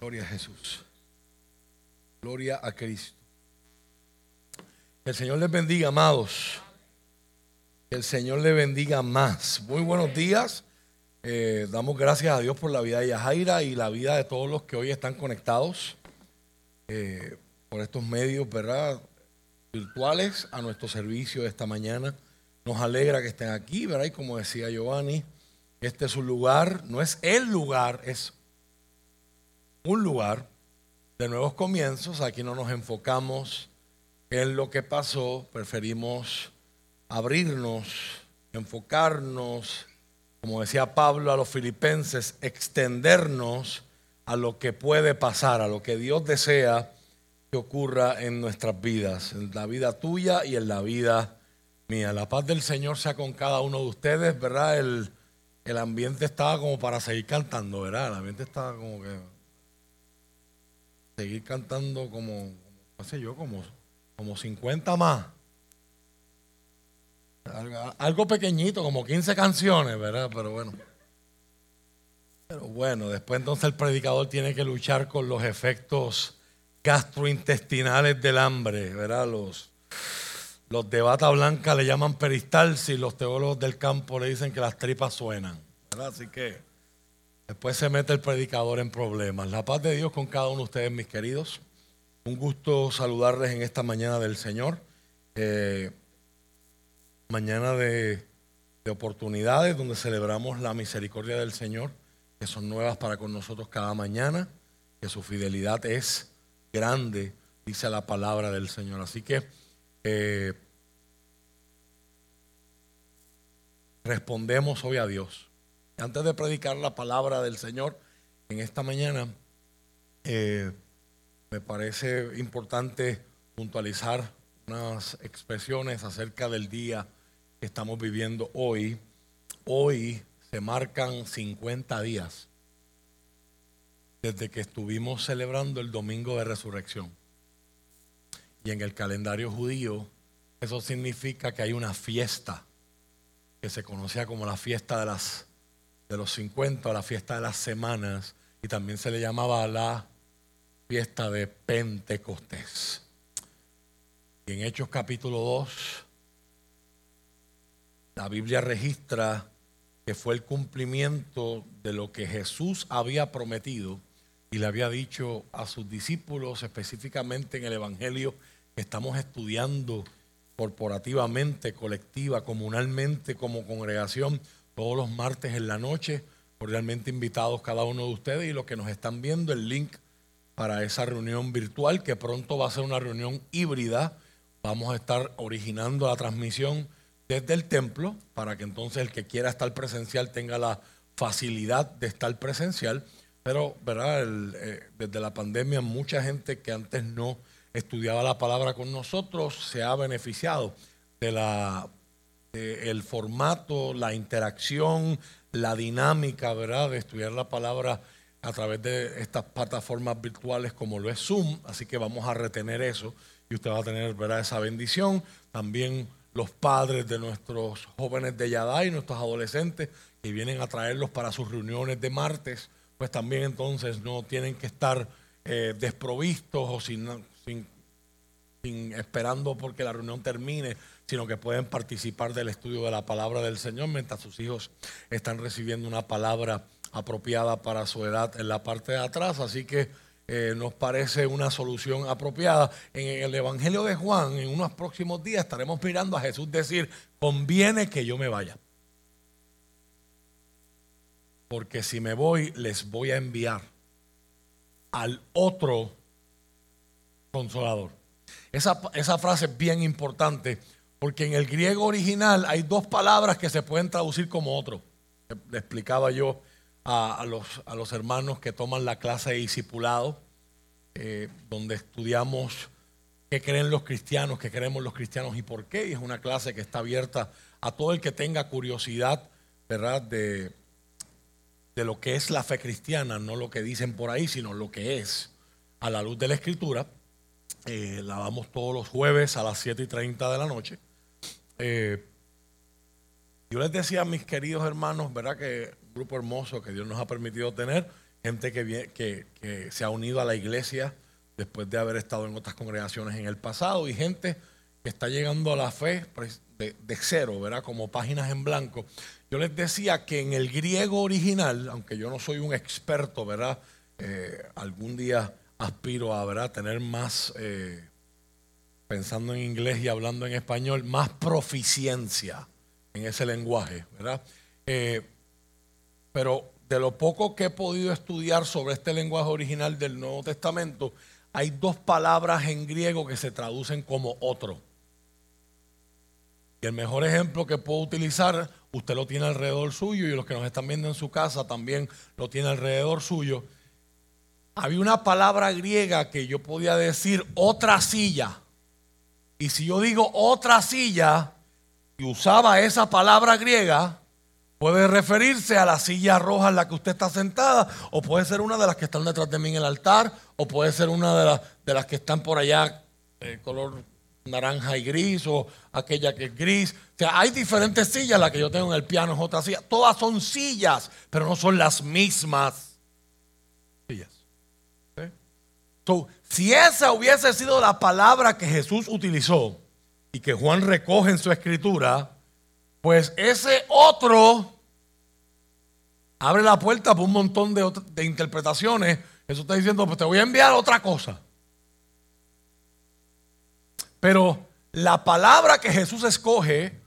Gloria a Jesús. Gloria a Cristo. Que el Señor les bendiga, amados. Que el Señor les bendiga más. Muy buenos días. Eh, damos gracias a Dios por la vida de Yajaira y la vida de todos los que hoy están conectados eh, por estos medios, ¿verdad? Virtuales a nuestro servicio de esta mañana. Nos alegra que estén aquí, ¿verdad? Y como decía Giovanni, este es un lugar, no es el lugar, es un lugar de nuevos comienzos. Aquí no nos enfocamos en lo que pasó, preferimos abrirnos, enfocarnos, como decía Pablo a los filipenses, extendernos a lo que puede pasar, a lo que Dios desea que ocurra en nuestras vidas, en la vida tuya y en la vida mía. La paz del Señor sea con cada uno de ustedes, ¿verdad? El, el ambiente estaba como para seguir cantando, ¿verdad? El ambiente estaba como que seguir cantando como, no sé yo, como, como 50 más. Algo pequeñito, como 15 canciones, ¿verdad? Pero bueno. Pero bueno, después entonces el predicador tiene que luchar con los efectos gastrointestinales del hambre, ¿verdad? Los, los de bata blanca le llaman peristalsis, los teólogos del campo le dicen que las tripas suenan, ¿verdad? Así que Después se mete el predicador en problemas. La paz de Dios con cada uno de ustedes, mis queridos. Un gusto saludarles en esta mañana del Señor. Eh, mañana de, de oportunidades donde celebramos la misericordia del Señor, que son nuevas para con nosotros cada mañana, que su fidelidad es grande, dice la palabra del Señor. Así que eh, respondemos hoy a Dios antes de predicar la palabra del Señor en esta mañana, eh, me parece importante puntualizar unas expresiones acerca del día que estamos viviendo hoy. Hoy se marcan 50 días desde que estuvimos celebrando el domingo de resurrección. Y en el calendario judío eso significa que hay una fiesta que se conocía como la fiesta de las de los 50, la fiesta de las semanas, y también se le llamaba la fiesta de Pentecostés. Y en Hechos capítulo 2, la Biblia registra que fue el cumplimiento de lo que Jesús había prometido y le había dicho a sus discípulos, específicamente en el Evangelio que estamos estudiando corporativamente, colectiva, comunalmente, como congregación todos los martes en la noche. Cordialmente invitados cada uno de ustedes y los que nos están viendo, el link para esa reunión virtual que pronto va a ser una reunión híbrida. Vamos a estar originando la transmisión desde el templo para que entonces el que quiera estar presencial tenga la facilidad de estar presencial. Pero, ¿verdad? Eh, desde la pandemia, mucha gente que antes no estudiaba la palabra con nosotros se ha beneficiado de la el formato, la interacción, la dinámica, ¿verdad? De estudiar la palabra a través de estas plataformas virtuales como lo es Zoom. Así que vamos a retener eso y usted va a tener, ¿verdad? Esa bendición. También los padres de nuestros jóvenes de Yadai, nuestros adolescentes que vienen a traerlos para sus reuniones de martes, pues también entonces no tienen que estar eh, desprovistos o sin, esperando porque la reunión termine sino que pueden participar del estudio de la palabra del Señor mientras sus hijos están recibiendo una palabra apropiada para su edad en la parte de atrás. Así que eh, nos parece una solución apropiada. En el Evangelio de Juan, en unos próximos días, estaremos mirando a Jesús decir, conviene que yo me vaya. Porque si me voy, les voy a enviar al otro consolador. Esa, esa frase es bien importante porque en el griego original hay dos palabras que se pueden traducir como otro. Le explicaba yo a, los, a los, hermanos que toman la clase de discipulado, eh, donde estudiamos qué creen los cristianos, qué creemos los cristianos y por qué. Y es una clase que está abierta a todo el que tenga curiosidad, ¿verdad? De, de lo que es la fe cristiana, no lo que dicen por ahí, sino lo que es a la luz de la escritura. Eh, la damos todos los jueves a las 7 y 30 de la noche. Eh, yo les decía a mis queridos hermanos, ¿verdad? Que un grupo hermoso que Dios nos ha permitido tener, gente que, que, se ha unido a la iglesia después de haber estado en otras congregaciones en el pasado y gente que está llegando a la fe pues, de, de, cero, ¿verdad? Como páginas en blanco. Yo les decía que en el griego original, aunque yo no soy un experto, ¿verdad? Eh, algún día aspiro a ¿verdad? tener más, eh, pensando en inglés y hablando en español, más proficiencia en ese lenguaje, ¿verdad? Eh, pero de lo poco que he podido estudiar sobre este lenguaje original del Nuevo Testamento, hay dos palabras en griego que se traducen como otro. Y el mejor ejemplo que puedo utilizar, usted lo tiene alrededor suyo y los que nos están viendo en su casa también lo tiene alrededor suyo, había una palabra griega que yo podía decir otra silla. Y si yo digo otra silla y usaba esa palabra griega, puede referirse a la silla roja en la que usted está sentada, o puede ser una de las que están detrás de mí en el altar, o puede ser una de, las, de las que están por allá, eh, color naranja y gris, o aquella que es gris. O sea, hay diferentes sillas, la que yo tengo en el piano es otra silla. Todas son sillas, pero no son las mismas sillas si esa hubiese sido la palabra que Jesús utilizó y que Juan recoge en su escritura, pues ese otro abre la puerta para un montón de, interpretaciones. Jesús está diciendo, pues te voy a enviar otra cosa. Pero la palabra que Jesús escoge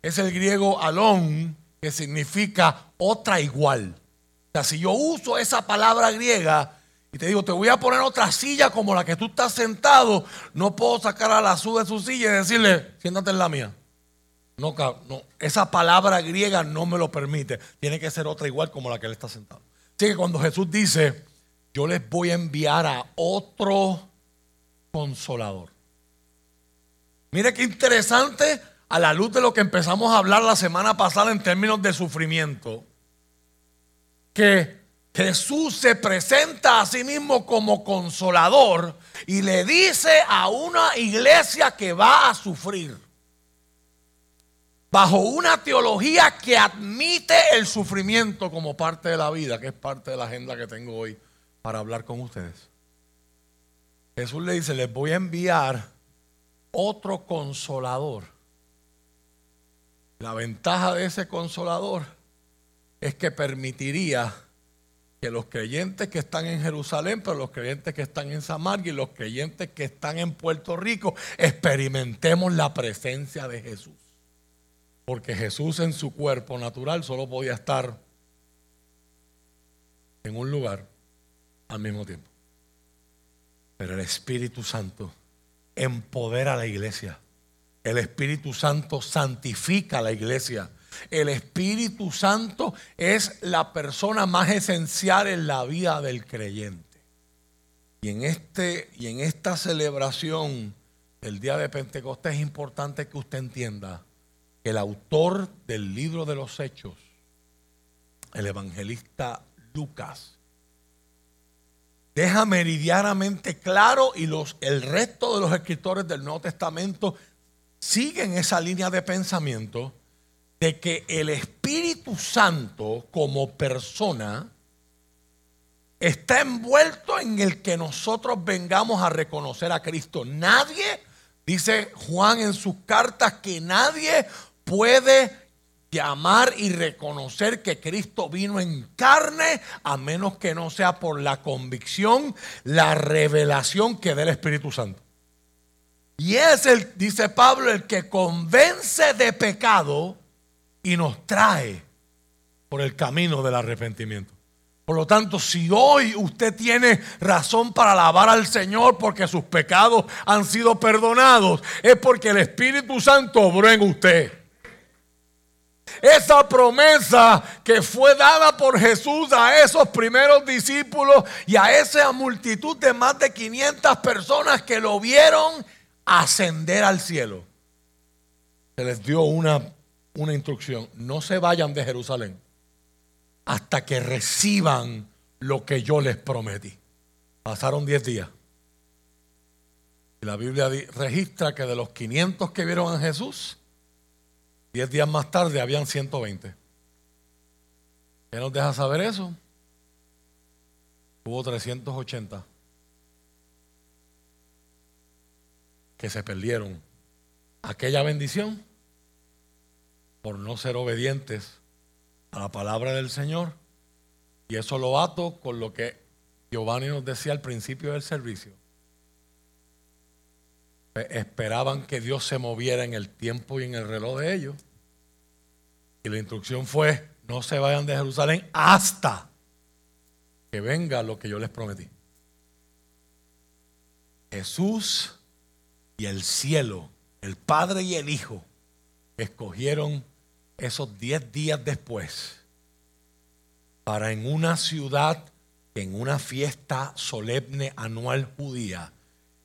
es el griego alón, que significa otra igual. O sea, si yo uso esa palabra griega, y te digo, te voy a poner otra silla como la que tú estás sentado, no puedo sacar a la su de su silla y decirle, siéntate en la mía. No, no, esa palabra griega no me lo permite. Tiene que ser otra igual como la que él está sentado. Así que cuando Jesús dice, yo les voy a enviar a otro consolador. Mire qué interesante a la luz de lo que empezamos a hablar la semana pasada en términos de sufrimiento. Que Jesús se presenta a sí mismo como consolador y le dice a una iglesia que va a sufrir. Bajo una teología que admite el sufrimiento como parte de la vida, que es parte de la agenda que tengo hoy para hablar con ustedes. Jesús le dice, les voy a enviar otro consolador. La ventaja de ese consolador es que permitiría que los creyentes que están en Jerusalén, pero los creyentes que están en Samaria y los creyentes que están en Puerto Rico, experimentemos la presencia de Jesús. Porque Jesús en su cuerpo natural solo podía estar en un lugar al mismo tiempo. Pero el Espíritu Santo empodera a la iglesia. El Espíritu Santo santifica a la iglesia el Espíritu Santo es la persona más esencial en la vida del creyente. Y en, este, y en esta celebración del día de Pentecostés es importante que usted entienda que el autor del libro de los Hechos, el evangelista Lucas, deja meridianamente claro y los, el resto de los escritores del Nuevo Testamento siguen esa línea de pensamiento de que el Espíritu Santo como persona está envuelto en el que nosotros vengamos a reconocer a Cristo. Nadie, dice Juan en sus cartas, que nadie puede llamar y reconocer que Cristo vino en carne, a menos que no sea por la convicción, la revelación que da el Espíritu Santo. Y es el, dice Pablo, el que convence de pecado y nos trae por el camino del arrepentimiento. Por lo tanto, si hoy usted tiene razón para alabar al Señor porque sus pecados han sido perdonados, es porque el Espíritu Santo obró en usted. Esa promesa que fue dada por Jesús a esos primeros discípulos y a esa multitud de más de 500 personas que lo vieron ascender al cielo. Se les dio una una instrucción, no se vayan de Jerusalén hasta que reciban lo que yo les prometí. Pasaron 10 días. Y la Biblia registra que de los 500 que vieron a Jesús, 10 días más tarde habían 120. ¿Qué nos deja saber eso? Hubo 380 que se perdieron aquella bendición por no ser obedientes a la palabra del Señor. Y eso lo ato con lo que Giovanni nos decía al principio del servicio. Esperaban que Dios se moviera en el tiempo y en el reloj de ellos. Y la instrucción fue, no se vayan de Jerusalén hasta que venga lo que yo les prometí. Jesús y el cielo, el Padre y el Hijo, escogieron esos diez días después para en una ciudad, en una fiesta solemne anual judía,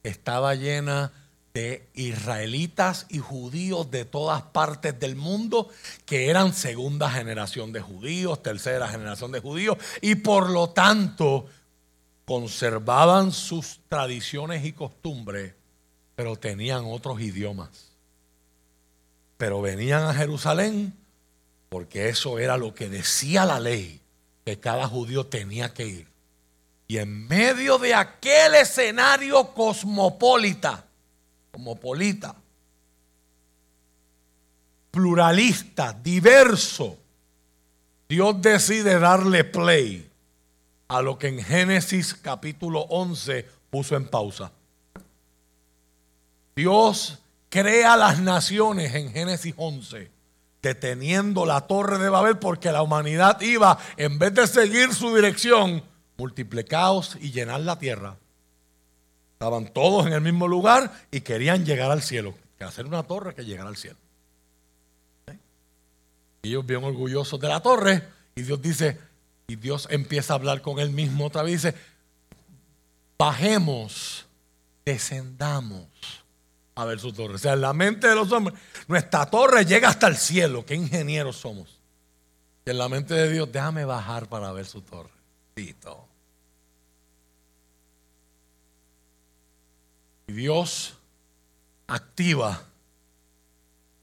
estaba llena de israelitas y judíos de todas partes del mundo que eran segunda generación de judíos, tercera generación de judíos y por lo tanto conservaban sus tradiciones y costumbres, pero tenían otros idiomas. Pero venían a Jerusalén porque eso era lo que decía la ley, que cada judío tenía que ir. Y en medio de aquel escenario cosmopolita, cosmopolita, pluralista, diverso, Dios decide darle play a lo que en Génesis capítulo 11 puso en pausa. Dios crea las naciones en Génesis 11 deteniendo la torre de Babel porque la humanidad iba, en vez de seguir su dirección, multiplicados y llenar la tierra. Estaban todos en el mismo lugar y querían llegar al cielo. Que hacer una torre que llegar al cielo. ¿Eh? Ellos bien orgullosos de la torre y Dios dice, y Dios empieza a hablar con él mismo otra vez, dice, bajemos, descendamos a ver su torre. O sea, en la mente de los hombres, nuestra torre llega hasta el cielo. Qué ingenieros somos. Y en la mente de Dios, déjame bajar para ver su torre. Y Dios activa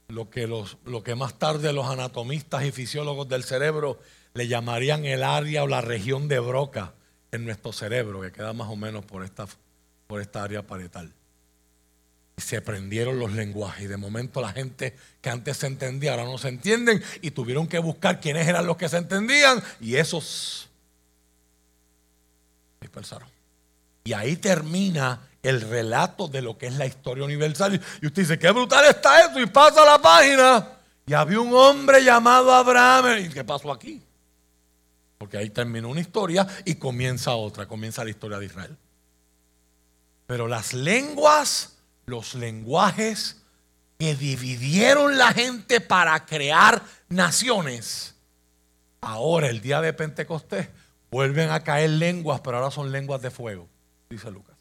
lo que, los, lo que más tarde los anatomistas y fisiólogos del cerebro le llamarían el área o la región de Broca en nuestro cerebro, que queda más o menos por esta, por esta área parietal se aprendieron los lenguajes. Y de momento la gente que antes se entendía ahora no se entienden y tuvieron que buscar quiénes eran los que se entendían y esos dispersaron. Y ahí termina el relato de lo que es la historia universal. Y usted dice, qué brutal está esto. Y pasa la página. Y había un hombre llamado Abraham. ¿Y qué pasó aquí? Porque ahí terminó una historia y comienza otra. Comienza la historia de Israel. Pero las lenguas los lenguajes que dividieron la gente para crear naciones. Ahora, el día de Pentecostés, vuelven a caer lenguas, pero ahora son lenguas de fuego, dice Lucas.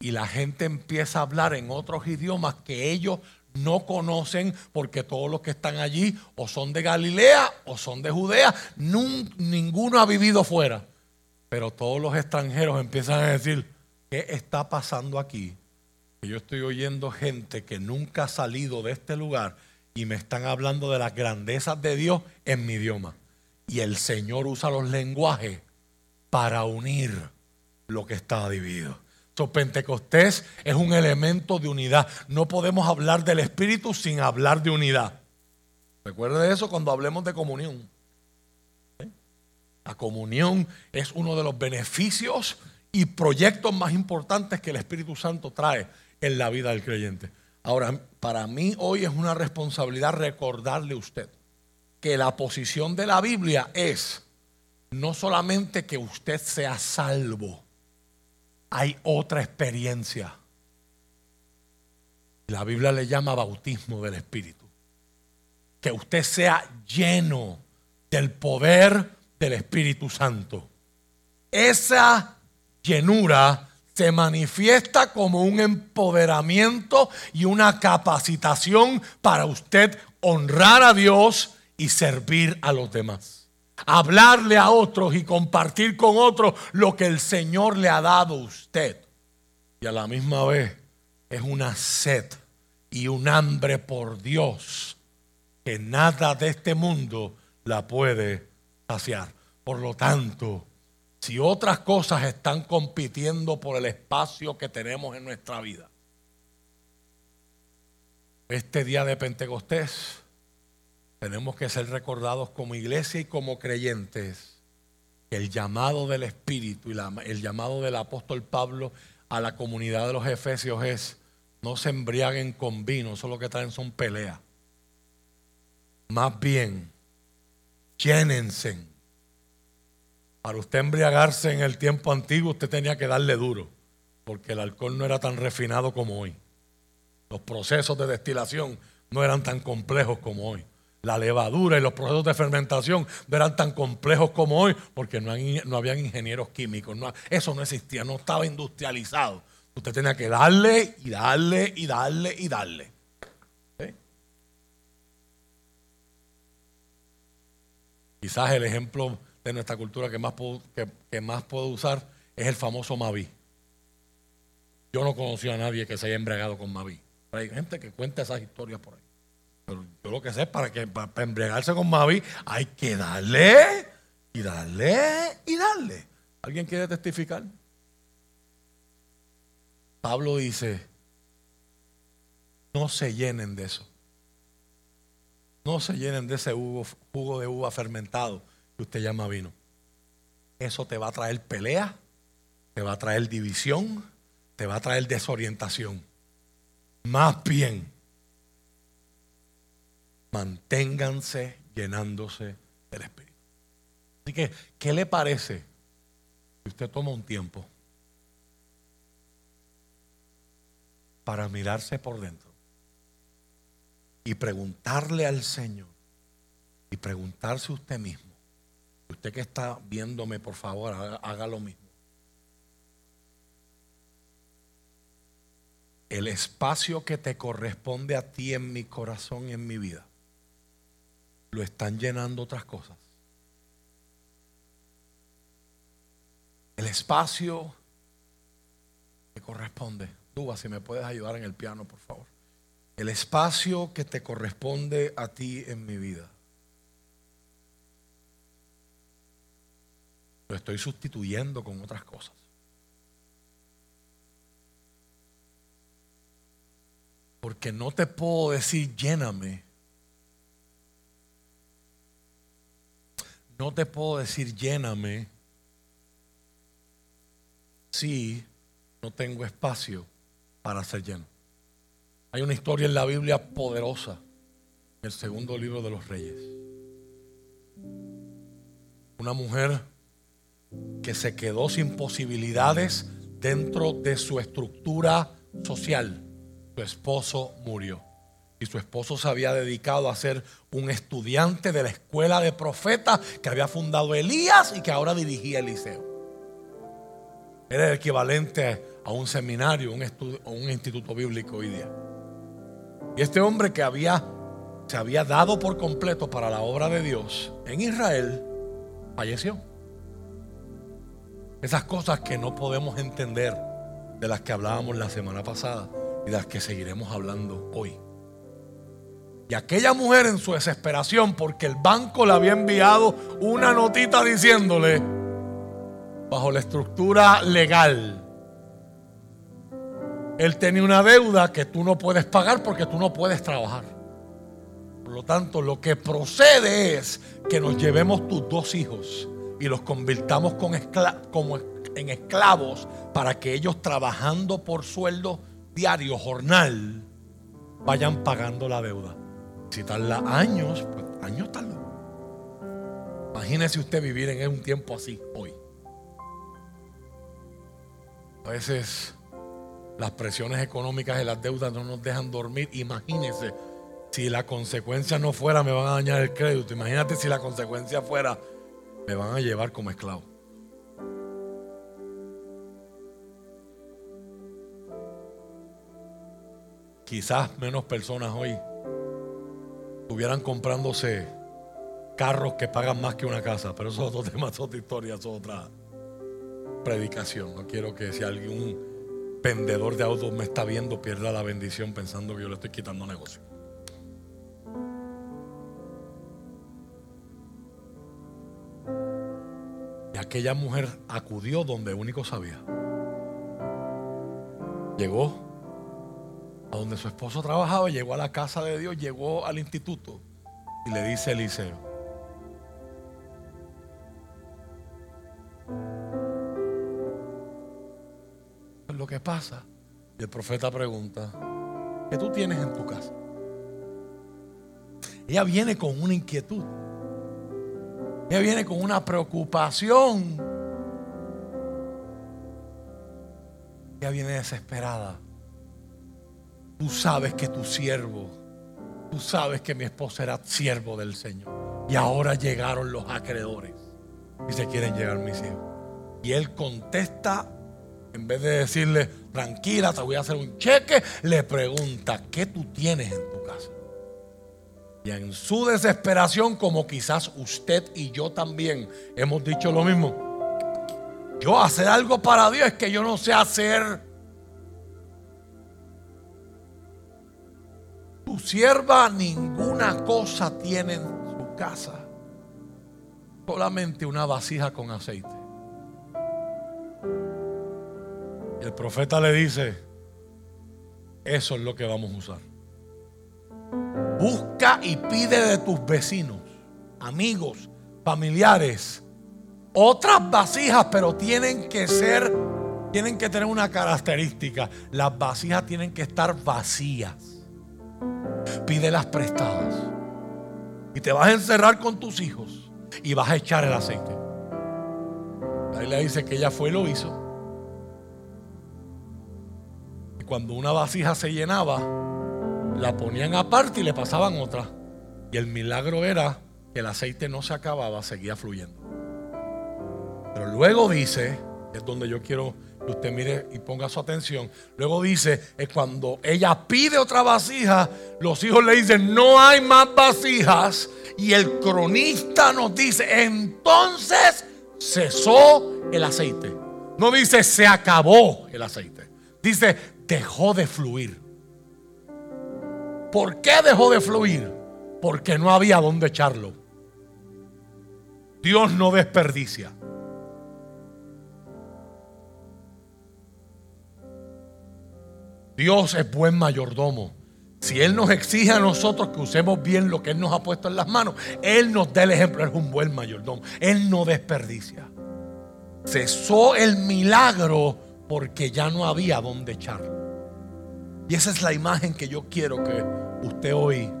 Y la gente empieza a hablar en otros idiomas que ellos no conocen porque todos los que están allí o son de Galilea o son de Judea, ninguno ha vivido fuera. Pero todos los extranjeros empiezan a decir, ¿qué está pasando aquí? Yo estoy oyendo gente que nunca ha salido de este lugar y me están hablando de las grandezas de Dios en mi idioma. Y el Señor usa los lenguajes para unir lo que está dividido. So, Pentecostés es un elemento de unidad. No podemos hablar del Espíritu sin hablar de unidad. Recuerde eso cuando hablemos de comunión. ¿Eh? La comunión es uno de los beneficios y proyectos más importantes que el Espíritu Santo trae en la vida del creyente. Ahora, para mí hoy es una responsabilidad recordarle a usted que la posición de la Biblia es no solamente que usted sea salvo, hay otra experiencia. La Biblia le llama bautismo del Espíritu. Que usted sea lleno del poder del Espíritu Santo. Esa llenura se manifiesta como un empoderamiento y una capacitación para usted honrar a Dios y servir a los demás. Hablarle a otros y compartir con otros lo que el Señor le ha dado a usted. Y a la misma vez es una sed y un hambre por Dios que nada de este mundo la puede saciar. Por lo tanto, si otras cosas están compitiendo por el espacio que tenemos en nuestra vida. Este día de Pentecostés tenemos que ser recordados como iglesia y como creyentes que el llamado del Espíritu y el llamado del apóstol Pablo a la comunidad de los Efesios es no se embriaguen con vino, eso lo que traen son peleas. Más bien, llénense para usted embriagarse en el tiempo antiguo, usted tenía que darle duro, porque el alcohol no era tan refinado como hoy. Los procesos de destilación no eran tan complejos como hoy. La levadura y los procesos de fermentación no eran tan complejos como hoy, porque no, habían ingenieros químicos. eso no existía, no estaba industrializado. Usted tenía que darle y darle y darle y darle. Quizás el ejemplo de nuestra cultura que más puedo, que, más puedo usar es el famoso Mavi. Yo no conocí a nadie que se haya embriagado con Mavi. hay gente que cuenta esas historias por ahí. Pero yo lo que sé es para que para, embriagarse con Mavi hay que darle y darle y darle. ¿Alguien quiere testificar? Pablo dice, no se llenen de eso. No se llenen de ese jugo de uva fermentado que usted llama vino. Eso te va a traer pelea, te va a traer división, te va a traer desorientación. Más bien, manténganse llenándose del Espíritu. Así que, ¿qué le parece si usted toma un tiempo para mirarse por dentro y preguntarle al Señor y preguntarse usted mismo? Usted que está viéndome, por favor, haga, lo mismo. El espacio que te corresponde a ti en mi corazón y en mi vida, lo están llenando otras cosas. El espacio que corresponde. Duba, si me puedes ayudar en el piano, por favor. El espacio que te corresponde a ti en mi vida. Lo estoy sustituyendo con otras cosas. Porque no te puedo decir lléname. No te puedo decir lléname si no tengo espacio para ser lleno. Hay una historia en la Biblia poderosa, en el segundo libro de los reyes. Una mujer que se quedó sin posibilidades dentro de su estructura social. Su esposo murió. Y su esposo se había dedicado a ser un estudiante de la escuela de profetas que había fundado Elías y que ahora dirigía Eliseo. Era el equivalente a un seminario, un, un instituto bíblico hoy día. Y este hombre que había, se había dado por completo para la obra de Dios en Israel, falleció. Esas cosas que no podemos entender, de las que hablábamos la semana pasada y de las que seguiremos hablando hoy. Y aquella mujer en su desesperación, porque el banco le había enviado una notita diciéndole, bajo la estructura legal, él tenía una deuda que tú no puedes pagar porque tú no puedes trabajar. Por lo tanto, lo que procede es que nos llevemos tus dos hijos y los convirtamos como en esclavos para que ellos trabajando por sueldo diario, jornal, vayan pagando la deuda. Si tarda años, pues años tarda. Imagínese usted vivir en un tiempo así hoy. A veces las presiones económicas y las deudas no nos dejan dormir. Imagínese si la consecuencia no fuera me van a dañar el crédito. Imagínate si la consecuencia fuera me van a llevar como esclavo. Quizás menos personas hoy estuvieran comprándose carros que pagan más que una casa, pero eso es otro tema, es otra historia, es otra predicación. No quiero que si algún vendedor de autos me está viendo pierda la bendición pensando que yo le estoy quitando negocio. Aquella mujer acudió donde único sabía. Llegó a donde su esposo trabajaba, llegó a la casa de Dios, llegó al instituto y le dice a Eliseo, lo que pasa. Y el profeta pregunta, ¿qué tú tienes en tu casa? Ella viene con una inquietud. Ella viene con una preocupación. Ella viene desesperada. Tú sabes que tu siervo, tú sabes que mi esposa era siervo del Señor. Y ahora llegaron los acreedores y se quieren llegar mis hijos. Y él contesta, en vez de decirle, tranquila, te voy a hacer un cheque, le pregunta, ¿qué tú tienes en tu casa? Y en su desesperación, como quizás usted y yo también hemos dicho lo mismo, yo hacer algo para Dios es que yo no sé hacer. Tu sierva ninguna cosa tiene en su casa, solamente una vasija con aceite. Y el profeta le dice, eso es lo que vamos a usar. Busca y pide de tus vecinos, amigos, familiares, otras vasijas, pero tienen que ser, tienen que tener una característica. Las vasijas tienen que estar vacías. Pídelas prestadas. Y te vas a encerrar con tus hijos y vas a echar el aceite. Ahí le dice que ella fue y lo hizo. Y cuando una vasija se llenaba, la ponían aparte y le pasaban otra. Y el milagro era que el aceite no se acababa, seguía fluyendo. Pero luego dice, es donde yo quiero que usted mire y ponga su atención. Luego dice, es cuando ella pide otra vasija, los hijos le dicen, no hay más vasijas. Y el cronista nos dice, entonces cesó el aceite. No dice, se acabó el aceite. Dice, dejó de fluir. ¿Por qué dejó de fluir? Porque no había dónde echarlo. Dios no desperdicia. Dios es buen mayordomo. Si Él nos exige a nosotros que usemos bien lo que Él nos ha puesto en las manos, Él nos da el ejemplo, es un buen mayordomo. Él no desperdicia. Cesó el milagro porque ya no había dónde echarlo. Y esa es la imagen que yo quiero que usted hoy,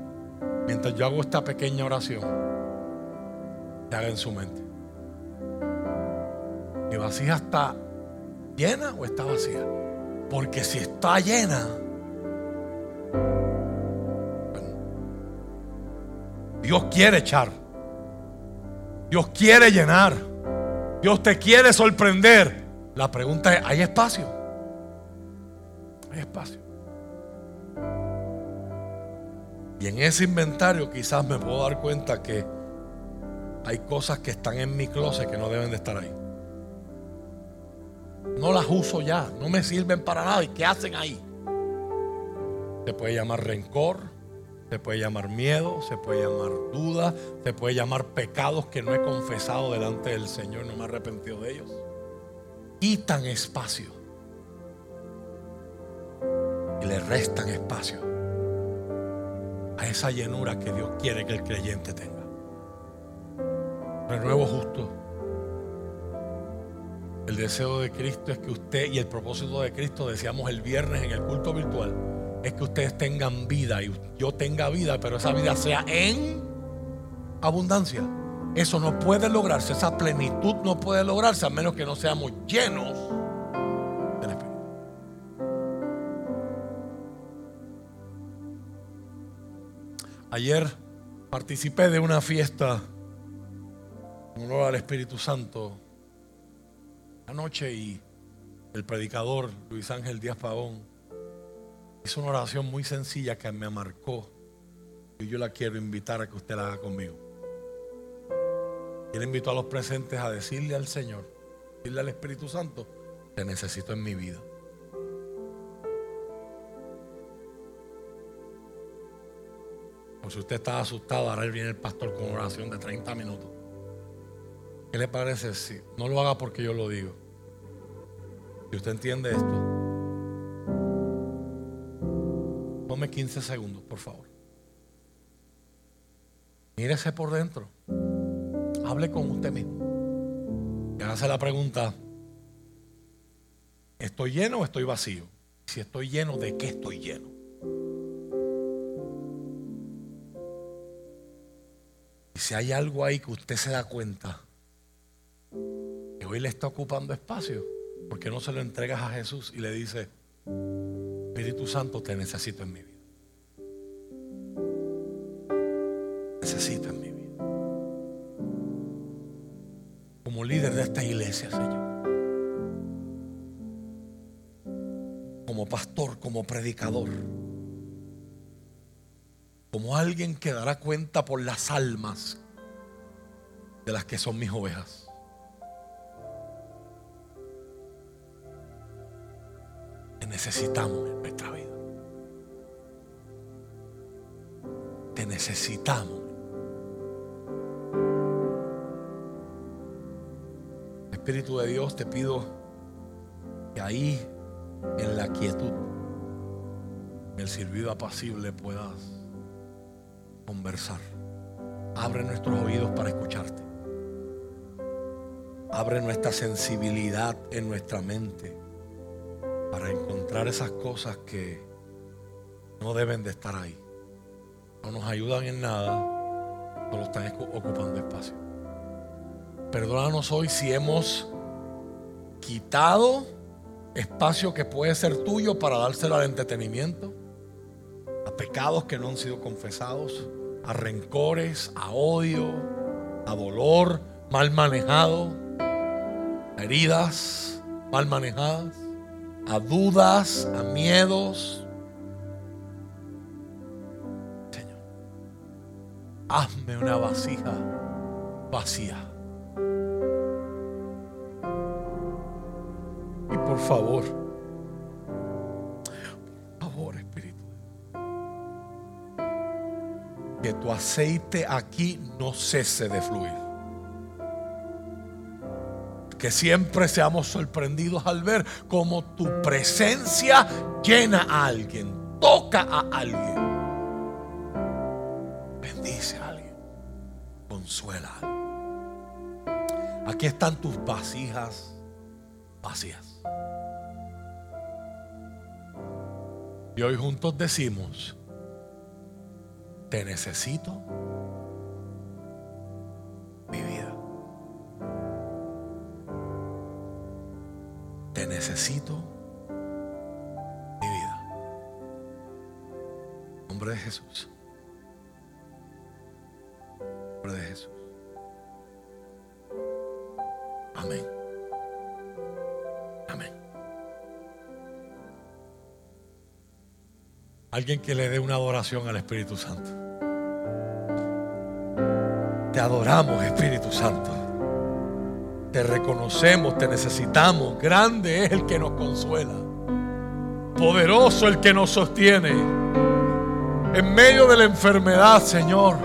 mientras yo hago esta pequeña oración, se haga en su mente. ¿Mi vasija está llena o está vacía? Porque si está llena, Dios quiere echar. Dios quiere llenar. Dios te quiere sorprender. La pregunta es, ¿hay espacio? Hay espacio. Y en ese inventario quizás me puedo dar cuenta que hay cosas que están en mi closet que no deben de estar ahí. No las uso ya, no me sirven para nada. ¿Y qué hacen ahí? Se puede llamar rencor, se puede llamar miedo, se puede llamar duda, se puede llamar pecados que no he confesado delante del Señor, no me he arrepentido de ellos. Quitan espacio y le restan espacio a esa llenura que Dios quiere que el creyente tenga. Renuevo justo. El deseo de Cristo es que usted y el propósito de Cristo, decíamos el viernes en el culto virtual, es que ustedes tengan vida y yo tenga vida, pero esa vida sea en abundancia. Eso no puede lograrse, esa plenitud no puede lograrse a menos que no seamos llenos Ayer participé de una fiesta en honor al Espíritu Santo anoche y el predicador Luis Ángel Díaz Pavón hizo una oración muy sencilla que me marcó y yo la quiero invitar a que usted la haga conmigo. Él invitó a los presentes a decirle al Señor, decirle al Espíritu Santo, te necesito en mi vida. Por si usted está asustado, ahora viene el pastor con oración de 30 minutos. ¿Qué le parece si no lo haga porque yo lo digo? Si usted entiende esto, tome 15 segundos, por favor. Mírese por dentro. Hable con usted mismo. Y hace la pregunta, ¿estoy lleno o estoy vacío? Si estoy lleno, ¿de qué estoy lleno? Y si hay algo ahí que usted se da cuenta que hoy le está ocupando espacio, ¿por qué no se lo entregas a Jesús y le dice, Espíritu Santo, te necesito en mi vida? Necesito en mi vida. Como líder de esta iglesia, Señor. Como pastor, como predicador. Alguien que dará cuenta por las almas de las que son mis ovejas. Te necesitamos en nuestra vida. Te necesitamos. Espíritu de Dios, te pido que ahí, en la quietud, en el servido apacible, puedas conversar. Abre nuestros oídos para escucharte. Abre nuestra sensibilidad en nuestra mente para encontrar esas cosas que no deben de estar ahí. No nos ayudan en nada, solo están ocupando espacio. Perdónanos hoy si hemos quitado espacio que puede ser tuyo para dárselo al entretenimiento, a pecados que no han sido confesados, a rencores, a odio, a dolor mal manejado, a heridas mal manejadas, a dudas, a miedos. Señor, hazme una vasija vacía. por favor. Que tu aceite aquí no cese de fluir. Que siempre seamos sorprendidos al ver cómo tu presencia llena a alguien, toca a alguien, bendice a alguien, consuela a alguien. Aquí están tus vasijas vacías. Y hoy juntos decimos, te necesito mi vida. Te necesito mi vida. En nombre de Jesús. En nombre de Jesús. Amén. Alguien que le dé una adoración al Espíritu Santo. Te adoramos, Espíritu Santo. Te reconocemos, te necesitamos. Grande es el que nos consuela. Poderoso el que nos sostiene. En medio de la enfermedad, Señor.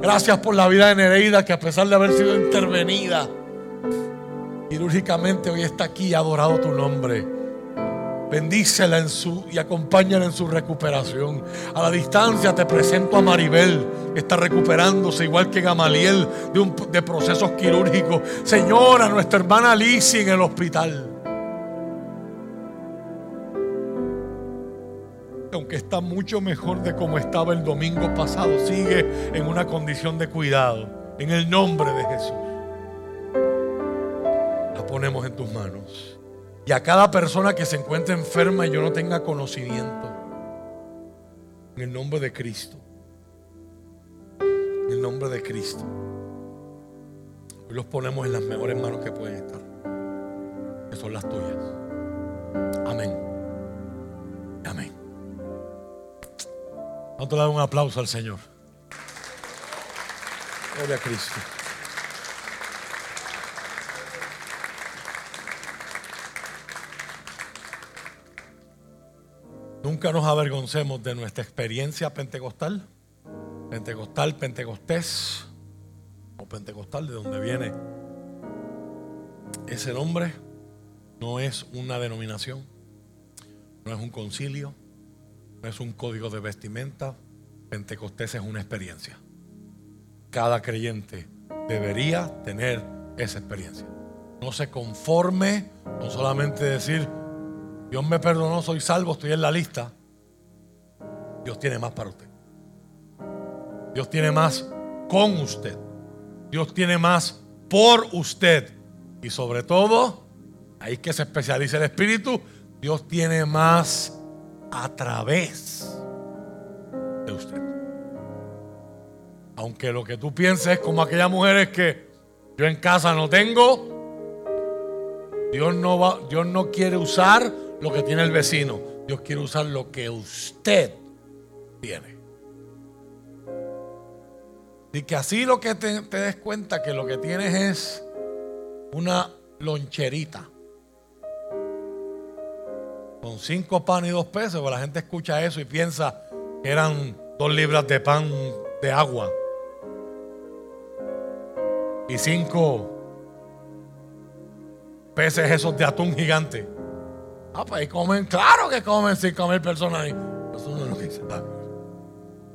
Gracias por la vida de Nereida que a pesar de haber sido intervenida quirúrgicamente hoy está aquí y ha adorado tu nombre. Bendícela en su y acompáñala en su recuperación. A la distancia te presento a Maribel, que está recuperándose igual que Gamaliel de, un, de procesos quirúrgicos. Señora, nuestra hermana Alicia en el hospital. Aunque está mucho mejor de como estaba el domingo pasado, sigue en una condición de cuidado. En el nombre de Jesús. La ponemos en tus manos. Y a cada persona que se encuentre enferma y yo no tenga conocimiento. En el nombre de Cristo. En el nombre de Cristo. Hoy los ponemos en las mejores manos que pueden estar. Que son las tuyas. Amén. Amén. Vamos a dar un aplauso al Señor. Gloria a Cristo. Nunca nos avergoncemos de nuestra experiencia pentecostal, pentecostal, pentecostés, o pentecostal, de donde viene ese nombre no es una denominación, no es un concilio, no es un código de vestimenta. Pentecostés es una experiencia. Cada creyente debería tener esa experiencia. No se conforme con solamente decir, Dios me perdonó, soy salvo, estoy en la lista. Dios tiene más para usted. Dios tiene más con usted. Dios tiene más por usted. Y sobre todo, ahí que se especializa el Espíritu, Dios tiene más a través de usted. Aunque lo que tú pienses es como aquella mujer es que yo en casa no tengo, Dios no, va, Dios no quiere usar lo que tiene el vecino, Dios quiere usar lo que usted tiene. Y que así lo que te, des cuenta que lo que tienes es una loncherita con cinco panes y dos pesos, porque la gente escucha eso y piensa que eran dos libras de pan de agua y cinco peces esos de atún gigante. Ah, pues comen, claro que comen cinco mil personas ahí. Eso no lo dice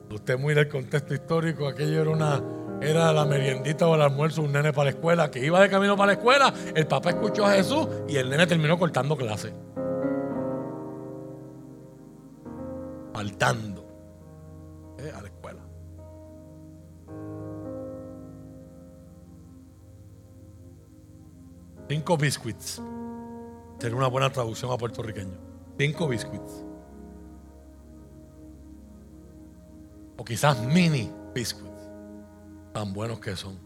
Usted mira el contexto histórico, aquello era una era la meriendita o el almuerzo, un nene para la escuela, que iba de camino para la escuela, el papá escuchó a Jesús y el nene terminó cortando clase. Faltando eh, a la escuela. Cinco biscuits. Sería una buena traducción a puertorriqueño. Cinco biscuits. O quizás mini biscuits. Tan buenos que son.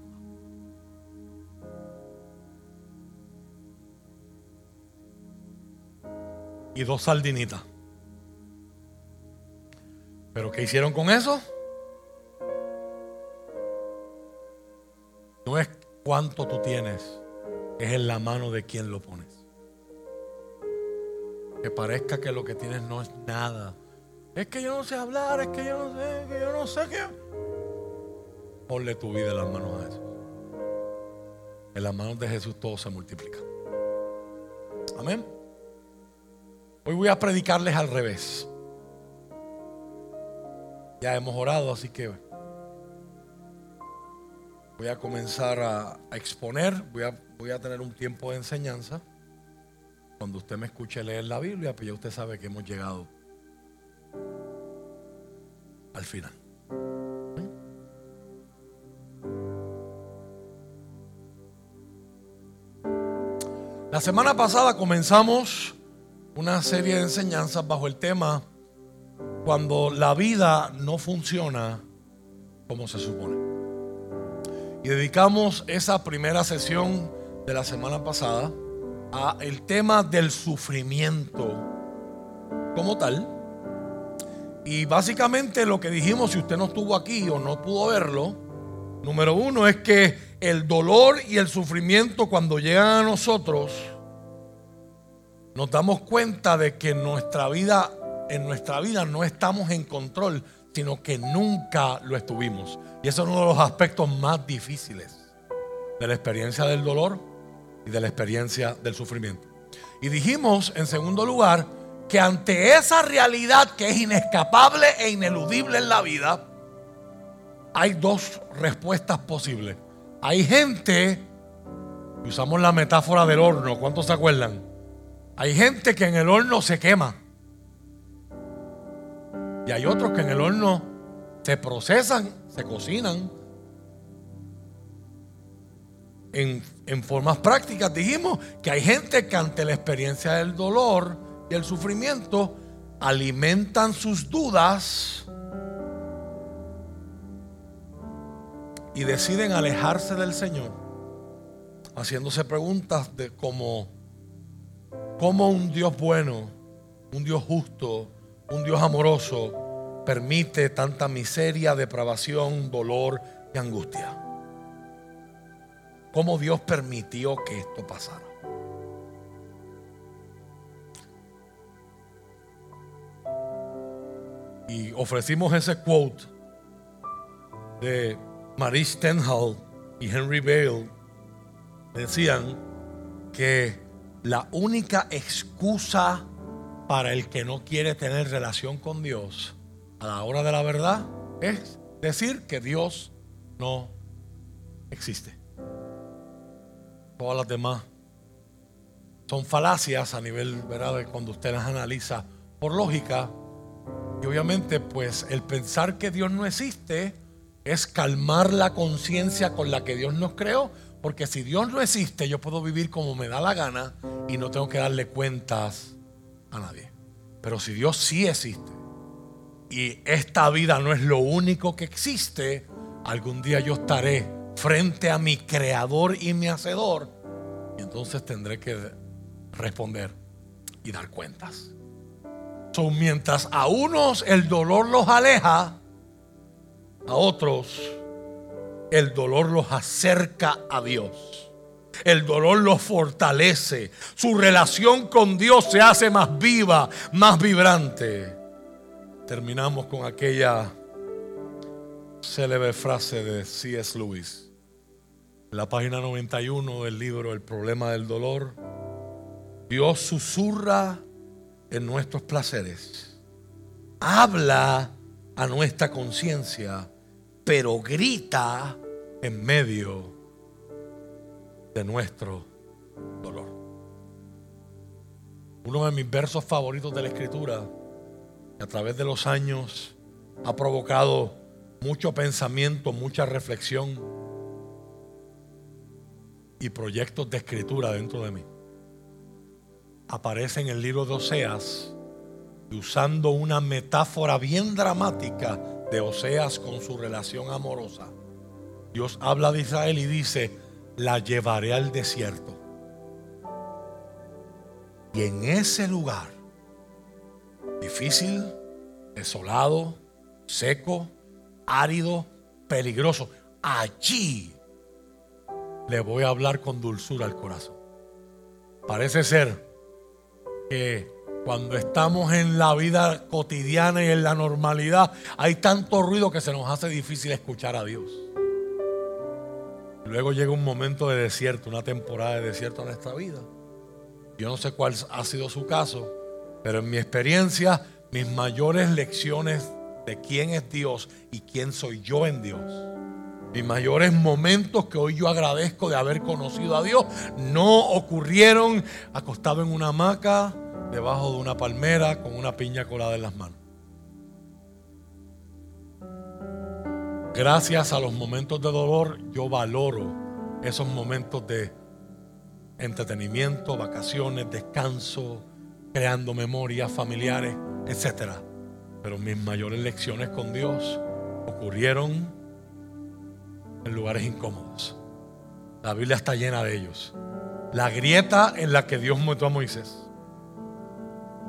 Y dos sardinitas. ¿Pero qué hicieron con eso? No es cuánto tú tienes, es en la mano de quien lo pones. Que parezca que lo que tienes no es nada. Es que yo no sé hablar, es que yo no sé, que yo no sé qué. Ponle tu vida en las manos a Jesús. En las manos de Jesús todo se multiplica. Amén. Hoy voy a predicarles al revés. Ya hemos orado, así que voy a comenzar a, exponer. Voy a, voy a tener un tiempo de enseñanza. Cuando usted me escuche leer la Biblia, pues ya usted sabe que hemos llegado al final. La semana pasada comenzamos una serie de enseñanzas bajo el tema cuando la vida no funciona como se supone. Y dedicamos esa primera sesión de la semana pasada a el tema del sufrimiento como tal. Y básicamente lo que dijimos, si usted no estuvo aquí o no pudo verlo, número uno es que el dolor y el sufrimiento cuando llegan a nosotros, nos damos cuenta de que nuestra vida en nuestra vida no estamos en control, sino que nunca lo estuvimos. Y eso es uno de los aspectos más difíciles de la experiencia del dolor y de la experiencia del sufrimiento. Y dijimos, en segundo lugar, que ante esa realidad que es inescapable e ineludible en la vida, hay dos respuestas posibles. Hay gente, usamos la metáfora del horno, ¿cuántos se acuerdan? Hay gente que en el horno se quema. Y hay otros que en el horno se procesan, se cocinan. En, en, formas prácticas dijimos que hay gente que ante la experiencia del dolor y el sufrimiento alimentan sus dudas y deciden alejarse del Señor, haciéndose preguntas de cómo, cómo un Dios bueno, un Dios justo, un Dios amoroso permite tanta miseria, depravación, dolor y angustia. ¿Cómo Dios permitió que esto pasara? Y ofrecimos ese quote de Marie Stenhall y Henry Bale. Decían que la única excusa para el que no quiere tener relación con Dios a la hora de la verdad es decir que Dios no existe. Todas las demás son falacias a nivel, ¿verdad? cuando usted las analiza por lógica. Y obviamente, pues el pensar que Dios no existe es calmar la conciencia con la que Dios nos creó. Porque si Dios no existe, yo puedo vivir como me da la gana y no tengo que darle cuentas a nadie. Pero si Dios sí existe y esta vida no es lo único que existe, algún día yo estaré frente a mi creador y mi hacedor. Y entonces tendré que responder y dar cuentas. Son mientras a unos el dolor los aleja, a otros el dolor los acerca a Dios. El dolor los fortalece. Su relación con Dios se hace más viva, más vibrante. Terminamos con aquella célebre frase de C.S. Lewis. En la página 91 del libro El problema del dolor. Dios susurra en nuestros placeres. Habla a nuestra conciencia pero grita en medio de nuestro dolor. Uno de mis versos favoritos de la escritura, que a través de los años ha provocado mucho pensamiento, mucha reflexión y proyectos de escritura dentro de mí. Aparece en el libro de Oseas usando una metáfora bien dramática de Oseas con su relación amorosa, Dios habla de Israel y dice, la llevaré al desierto. Y en ese lugar, difícil, desolado, seco, árido, peligroso, allí le voy a hablar con dulzura al corazón. Parece ser que cuando estamos en la vida cotidiana y en la normalidad, hay tanto ruido que se nos hace difícil escuchar a Dios. Luego llega un momento de desierto, una temporada de desierto en nuestra vida. Yo no sé cuál ha sido su caso, pero en mi experiencia, mis mayores lecciones de quién es Dios y quién soy yo en Dios. Mis mayores momentos que hoy yo agradezco de haber conocido a Dios no ocurrieron acostado en una hamaca, debajo de una palmera con una piña colada en las manos. Gracias a los momentos de dolor, yo valoro esos momentos de entretenimiento, vacaciones, descanso, creando memorias familiares, etc. Pero mis mayores lecciones con Dios ocurrieron en lugares incómodos. La Biblia está llena de ellos. La grieta en la que Dios metió a Moisés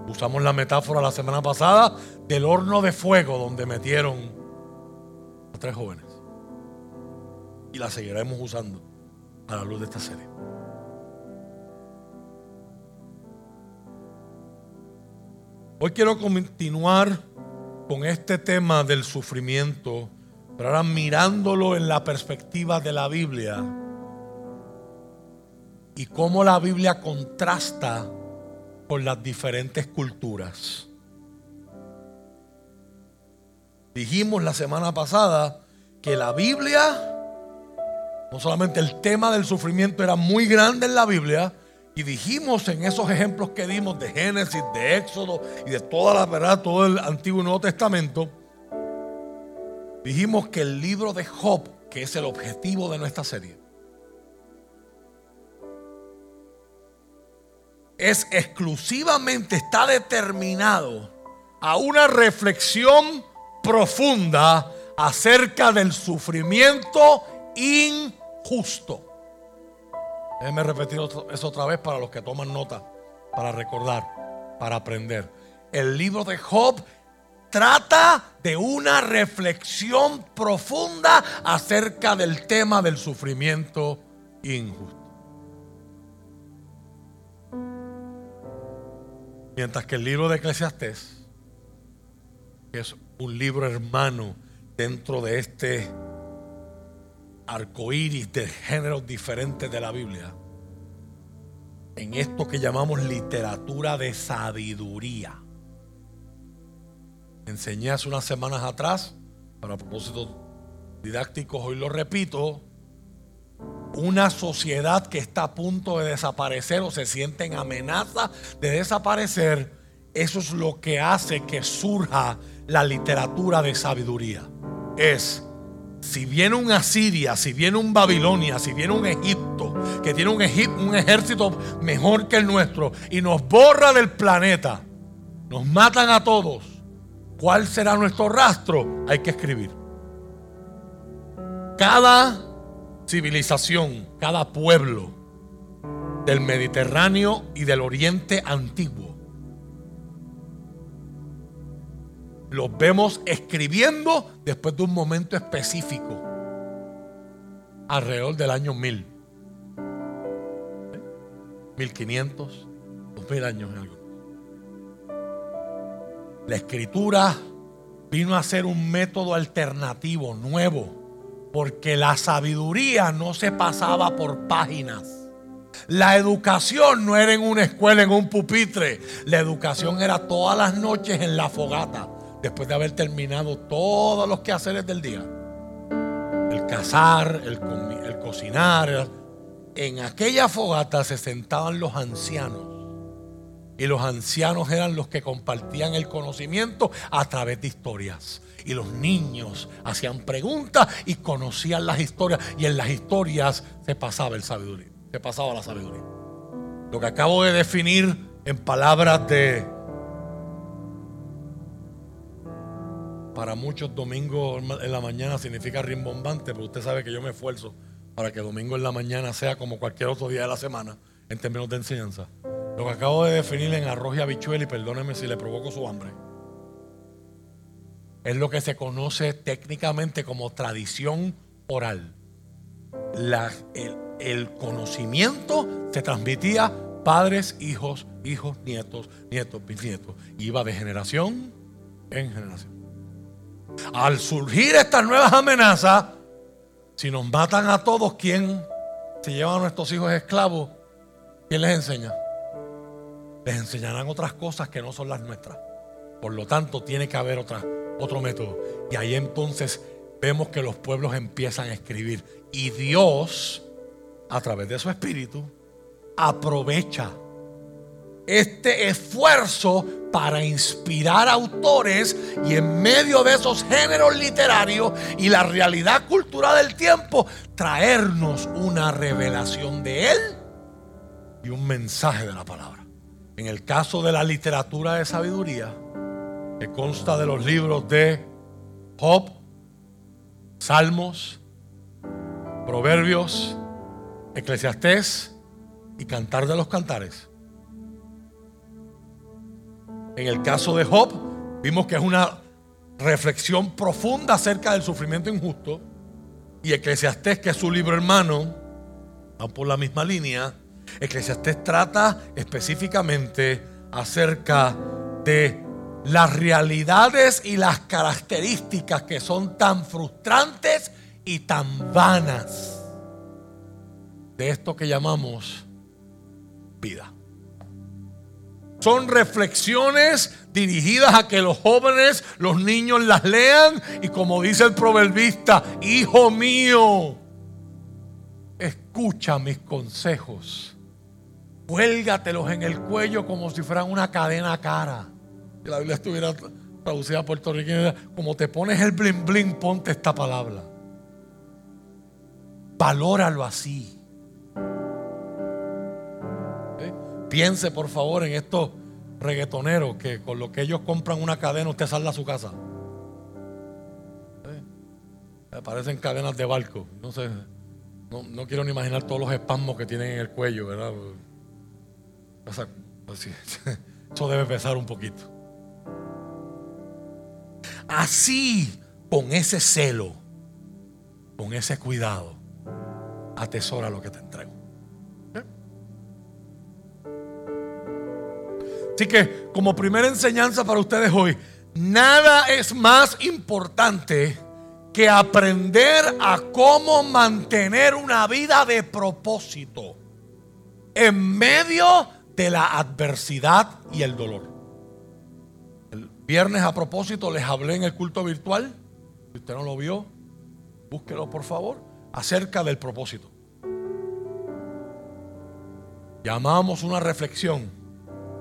Usamos la metáfora la semana pasada del horno de fuego donde metieron a tres jóvenes. Y la seguiremos usando a la luz de esta serie. Hoy quiero continuar con este tema del sufrimiento, pero ahora mirándolo en la perspectiva de la Biblia y cómo la Biblia contrasta con las diferentes culturas. Dijimos la semana pasada que la Biblia, no solamente el tema del sufrimiento era muy grande en la Biblia, y dijimos en esos ejemplos que dimos de Génesis, de Éxodo y de toda la verdad, todo el Antiguo y Nuevo Testamento, dijimos que el libro de Job, que es el objetivo de nuestra serie, es exclusivamente, está determinado a una reflexión profunda acerca del sufrimiento injusto. Déjenme repetir eso otra vez para los que toman nota, para recordar, para aprender. El libro de Job trata de una reflexión profunda acerca del tema del sufrimiento injusto. Mientras que el libro de Eclesiastés, que es un libro hermano dentro de este arco iris de géneros diferentes de la Biblia, en esto que llamamos literatura de sabiduría. Enseñé hace unas semanas atrás, para propósitos didácticos, hoy lo repito, una sociedad que está a punto de desaparecer o se siente en amenaza de desaparecer, eso es lo que hace que surja la literatura de sabiduría. Es, si viene un Asiria, si viene un Babilonia, si viene un Egipto, que tiene un, un ejército mejor que el nuestro, y nos borra del planeta, nos matan a todos, ¿cuál será nuestro rastro? Hay que escribir. Cada civilización, cada pueblo del Mediterráneo y del Oriente antiguo. Los vemos escribiendo después de un momento específico, alrededor del año 1000, 1500, 2000 años en algo. La escritura vino a ser un método alternativo, nuevo, porque la sabiduría no se pasaba por páginas. La educación no era en una escuela, en un pupitre. La educación era todas las noches en la fogata, después de haber terminado todos los quehaceres del día. El cazar, el, cocinar. En aquella fogata se sentaban los ancianos. Y los ancianos eran los que compartían el conocimiento a través de historias. Y los niños hacían preguntas y conocían las historias. Y en las historias se pasaba el sabiduría, se pasaba la sabiduría. Lo que acabo de definir en palabras de para muchos domingo en la mañana significa rimbombante, pero usted sabe que yo me esfuerzo para que domingo en la mañana sea como cualquier otro día de la semana en términos de enseñanza. Lo que acabo de definir en arroz y habichuela y perdóneme si le provoco su hambre es lo que se conoce técnicamente como tradición oral. el, conocimiento se transmitía padres, hijos, hijos, nietos, nietos, bisnietos. Iba de generación en generación. Al surgir estas nuevas amenazas, si nos matan a todos, ¿quién se lleva a nuestros hijos esclavos? ¿Quién les enseña? Les enseñarán otras cosas que no son las nuestras. Por lo tanto, tiene que haber otras otro método. Y ahí entonces vemos que los pueblos empiezan a escribir. Y Dios, a través de su espíritu, aprovecha este esfuerzo para inspirar autores y en medio de esos géneros literarios y la realidad cultural del tiempo, traernos una revelación de Él un mensaje de la palabra. En el caso de la literatura de sabiduría, que consta de los libros de Job, Salmos, Proverbios, Eclesiastés y Cantar de los Cantares. En el caso de Job, vimos que es una reflexión profunda acerca del sufrimiento injusto. Y Eclesiastés, que es su libro hermano, van por la misma línea. Eclesiastés trata específicamente acerca de las realidades y las características que son tan frustrantes y tan vanas de esto que llamamos vida. Son reflexiones dirigidas a que los jóvenes, los niños las lean y como dice el proverbista, hijo mío, escucha mis consejos, cuélgatelos en el cuello como si fueran una cadena cara que la Biblia estuviera traducida a puertorriqueño, como te pones el blin blin, ponte esta palabra. Valóralo así. ¿Eh? Piense por favor en estos reggaetoneros que con lo que ellos compran una cadena usted sale a su casa. ¿Eh? Parecen cadenas de barco. No, sé, no, quiero ni imaginar todos los espasmos que tienen en el cuello, ¿verdad? Pues eso debe pesar un poquito. Así, con ese celo, con ese cuidado, atesora lo que te entrego. ¿Eh? Así que, como primera enseñanza para ustedes hoy, nada es más importante que aprender a cómo mantener una vida de propósito en medio de la adversidad y el dolor. El viernes a propósito les hablé en el culto virtual. Si usted no lo vio, búsquelo por favor, acerca del propósito. Llamamos una reflexión.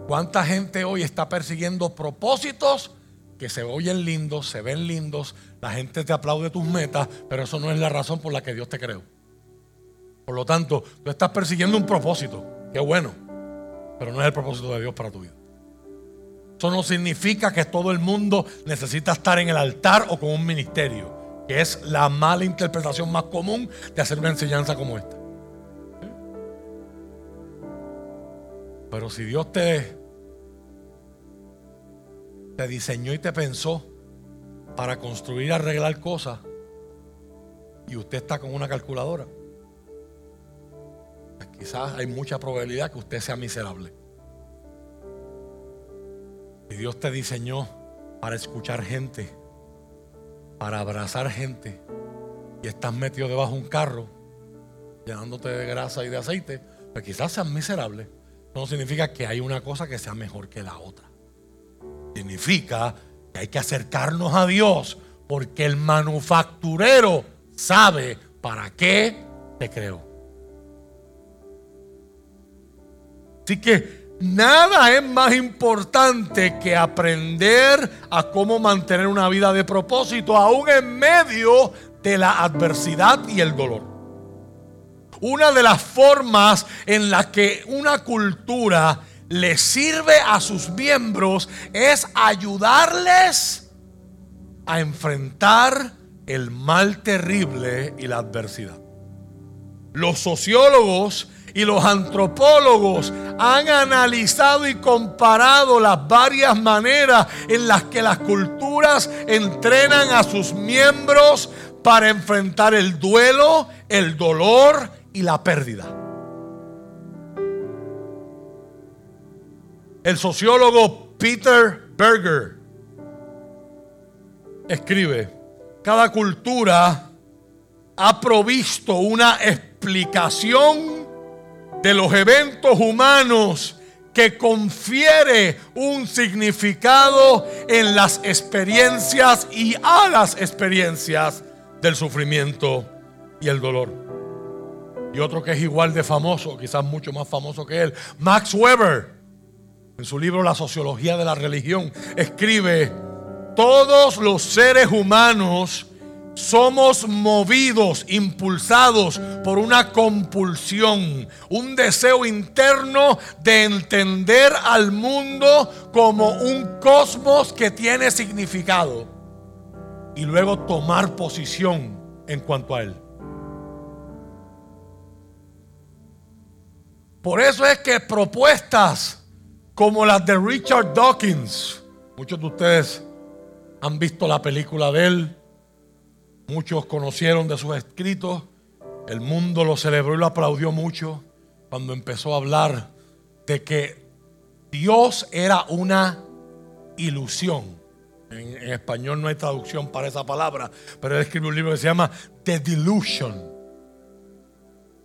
¿Cuánta gente hoy está persiguiendo propósitos que se oyen lindos, se ven lindos, la gente te aplaude tus metas, pero eso no es la razón por la que Dios te creó? Por lo tanto, tú estás persiguiendo un propósito, qué bueno, pero no es el propósito de Dios para tu vida. Eso no significa que todo el mundo necesita estar en el altar o con un ministerio, que es la mala interpretación más común de hacer una enseñanza como esta. Pero si Dios te, diseñó y te pensó para construir y arreglar cosas, y usted está con una calculadora, quizás hay mucha probabilidad que usted sea miserable. Y Dios te diseñó para escuchar gente, para abrazar gente, y estás metido debajo de un carro, llenándote de grasa y de aceite, pues quizás seas miserable. No significa que hay una cosa que sea mejor que la otra. Significa que hay que acercarnos a Dios porque el manufacturero sabe para qué te creó. Así que nada es más importante que aprender a cómo mantener una vida de propósito aún en medio de la adversidad y el dolor. Una de las formas en las que una cultura le sirve a sus miembros es ayudarles a enfrentar el mal terrible y la adversidad. Los sociólogos y los antropólogos han analizado y comparado las varias maneras en las que las culturas entrenan a sus miembros para enfrentar el duelo, el dolor y la pérdida. El sociólogo Peter Berger escribe, cada cultura ha provisto una explicación de los eventos humanos que confiere un significado en las experiencias y a las experiencias del sufrimiento y el dolor. Y otro que es igual de famoso, quizás mucho más famoso que él, Max Weber, en su libro La sociología de la religión, escribe, todos los seres humanos somos movidos, impulsados por una compulsión, un deseo interno de entender al mundo como un cosmos que tiene significado y luego tomar posición en cuanto a él. Por eso es que propuestas como las de Richard Dawkins, muchos de ustedes han visto la película de él, Muchos conocieron de sus escritos. El mundo lo celebró y lo aplaudió mucho cuando empezó a hablar de que Dios era una ilusión. En, español no hay traducción para esa palabra, pero él escribe un libro que se llama The Delusion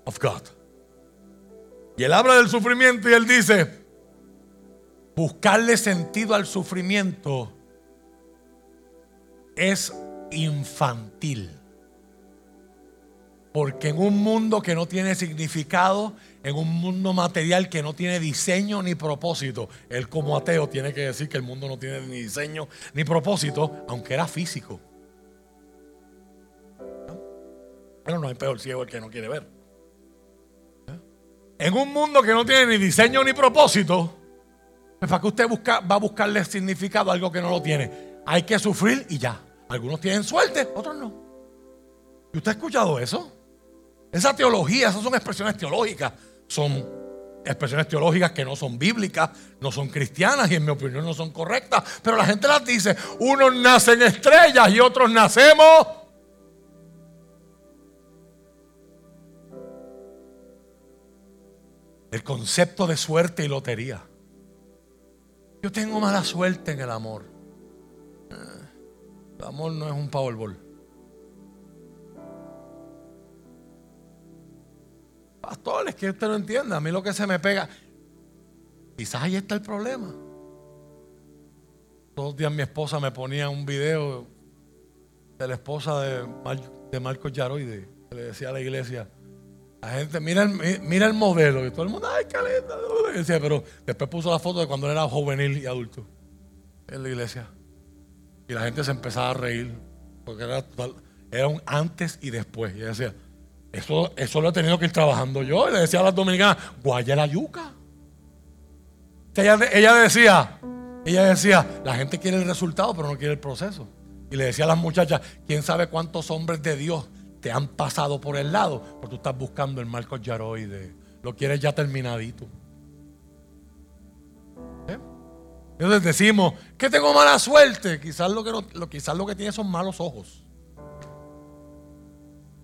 of God. Y él habla del sufrimiento y él dice, buscarle sentido al sufrimiento es infantil. Porque en un mundo que no tiene significado, en un mundo material que no tiene diseño ni propósito, él como ateo tiene que decir que el mundo no tiene ni diseño ni propósito, aunque era físico. Pero no hay peor ciego el que no quiere ver. En un mundo que no tiene ni diseño ni propósito, pues ¿para que usted busca, va a buscarle significado a algo que no lo tiene? Hay que sufrir y ya. Algunos tienen suerte, otros no. ¿Y usted ha escuchado eso? Esa teología, esas son expresiones teológicas. Son expresiones teológicas que no son bíblicas, no son cristianas y en mi opinión no son correctas. Pero la gente las dice, unos nacen estrellas y otros nacemos. El concepto de suerte y lotería. Yo tengo mala suerte en el amor. El amor no es un Powerball. Pastor, es que usted no entiende. A mí lo que se me pega. Quizás ahí está el problema. Todos los días mi esposa me ponía un video de la esposa de, de Marcos Yaroide, que le decía a la iglesia, la gente, mira el, mira el modelo. Y todo el mundo, ay, qué lindo. pero después puso la foto de cuando él era juvenil y adulto en la iglesia. Y la gente se empezaba a reír. Porque era, era un antes y después. Y ella decía, eso, eso lo he tenido que ir trabajando yo. Y le decía a las dominicanas, guaya la yuca. Ella, ella decía, ella decía, la gente quiere el resultado, pero no quiere el proceso. Y le decía a las muchachas, ¿quién sabe cuántos hombres de Dios te han pasado por el lado? Porque tú estás buscando el Marcos Yaroide. Lo quieres ya terminadito. Entonces decimos, que tengo mala suerte. Quizás lo que, lo, quizás lo que tiene son malos ojos.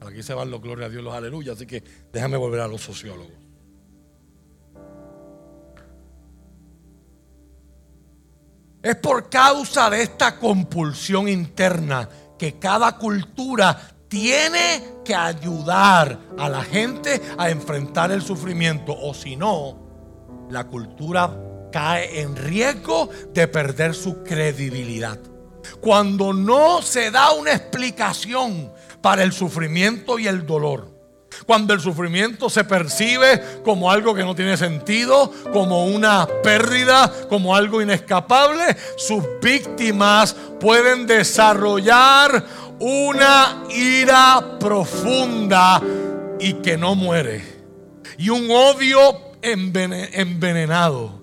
Aquí se van los gloria a Dios, los aleluya. Así que déjame volver a los sociólogos. Es por causa de esta compulsión interna que cada cultura tiene que ayudar a la gente a enfrentar el sufrimiento. O si no, la cultura cae en riesgo de perder su credibilidad. Cuando no se da una explicación para el sufrimiento y el dolor. Cuando el sufrimiento se percibe como algo que no tiene sentido, como una pérdida, como algo inescapable, sus víctimas pueden desarrollar una ira profunda y que no muere. Y un odio envenenado.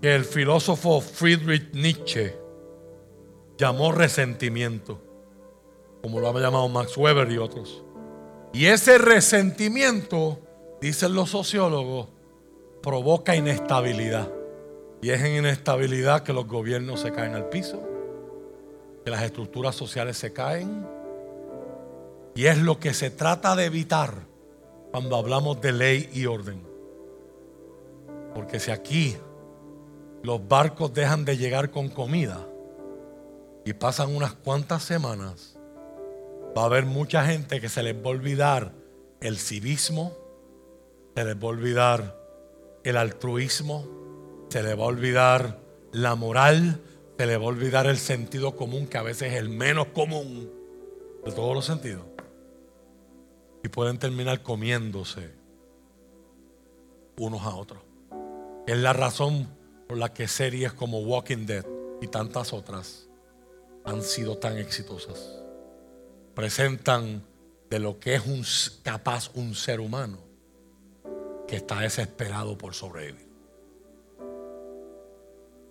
Que el filósofo Friedrich Nietzsche llamó resentimiento como lo ha llamado Max Weber y otros. Y ese resentimiento, dicen los sociólogos, provoca inestabilidad. Y es en inestabilidad que los gobiernos se caen al piso, que las estructuras sociales se caen. Y es lo que se trata de evitar cuando hablamos de ley y orden. Porque si aquí los barcos dejan de llegar con comida y pasan unas cuantas semanas, va a haber mucha gente que se les va a olvidar el civismo, se les va a olvidar el altruismo, se les va a olvidar la moral, se les va a olvidar el sentido común, que a veces es el menos común de todos los sentidos. Y pueden terminar comiéndose unos a otros. Es la razón por la que series como Walking Dead y tantas otras han sido tan exitosas presentan de lo que es un, capaz un ser humano que está desesperado por sobrevivir.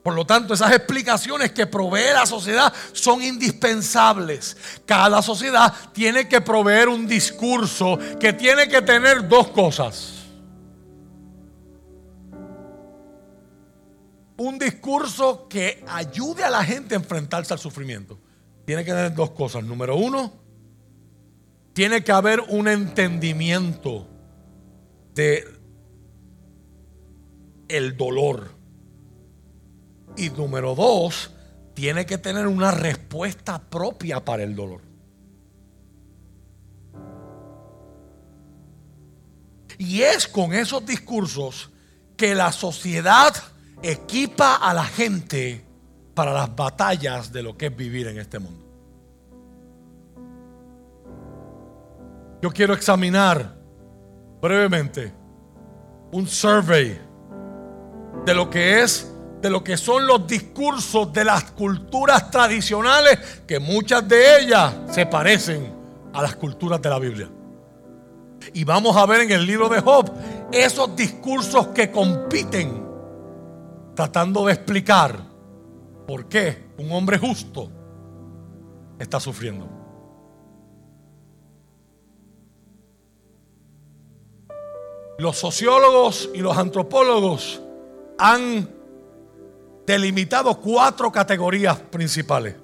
Por lo tanto, esas explicaciones que provee la sociedad son indispensables. Cada sociedad tiene que proveer un discurso que tiene que tener dos cosas. Un discurso que ayude a la gente a enfrentarse al sufrimiento. Tiene que tener dos cosas. Número uno, tiene que haber un entendimiento de el dolor. Y número dos, tiene que tener una respuesta propia para el dolor. Y es con esos discursos que la sociedad equipa a la gente para las batallas de lo que es vivir en este mundo. Yo quiero examinar brevemente un survey de lo que es de lo que son los discursos de las culturas tradicionales, que muchas de ellas se parecen a las culturas de la Biblia. Y vamos a ver en el libro de Job esos discursos que compiten, tratando de explicar por qué un hombre justo está sufriendo. Los sociólogos y los antropólogos han delimitado cuatro categorías principales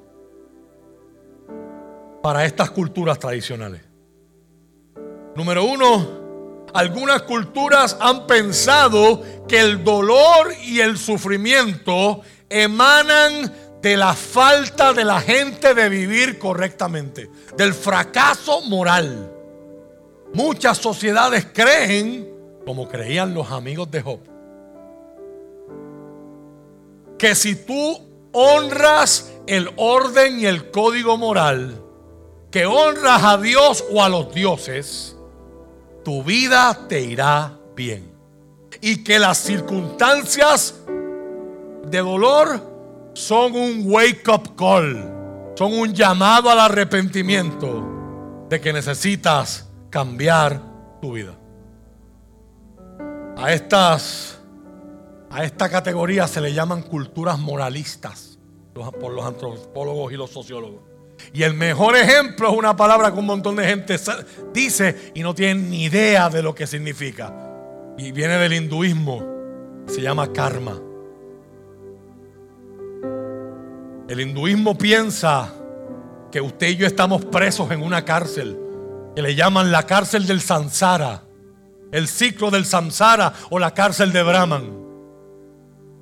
para estas culturas tradicionales. Número uno, algunas culturas han pensado que el dolor y el sufrimiento emanan de la falta de la gente de vivir correctamente, del fracaso moral. Muchas sociedades creen, como creían los amigos de Job, que si tú honras el orden y el código moral, que honras a Dios o a los dioses, tu vida te irá bien. Y que las circunstancias de dolor son un wake up call, son un llamado al arrepentimiento de que necesitas cambiar tu vida. A estas a esta categoría se le llaman culturas moralistas por los antropólogos y los sociólogos. Y el mejor ejemplo es una palabra que un montón de gente dice y no tiene ni idea de lo que significa. Y viene del hinduismo. Se llama karma. El hinduismo piensa que usted y yo estamos presos en una cárcel que le llaman la cárcel del samsara, el ciclo del samsara o la cárcel de Brahman.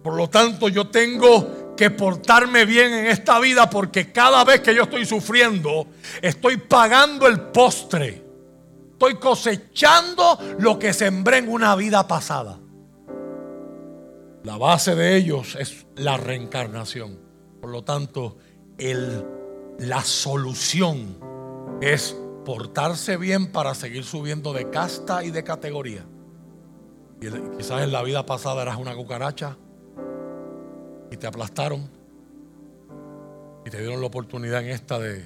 Por lo tanto, yo tengo que portarme bien en esta vida porque cada vez que yo estoy sufriendo, estoy pagando el postre. Estoy cosechando lo que sembré en una vida pasada. La base de ellos es la reencarnación. Por lo tanto, el, la solución es portarse bien para seguir subiendo de casta y de categoría. Quizás en la vida pasada eras una cucaracha y te aplastaron y te dieron la oportunidad en esta de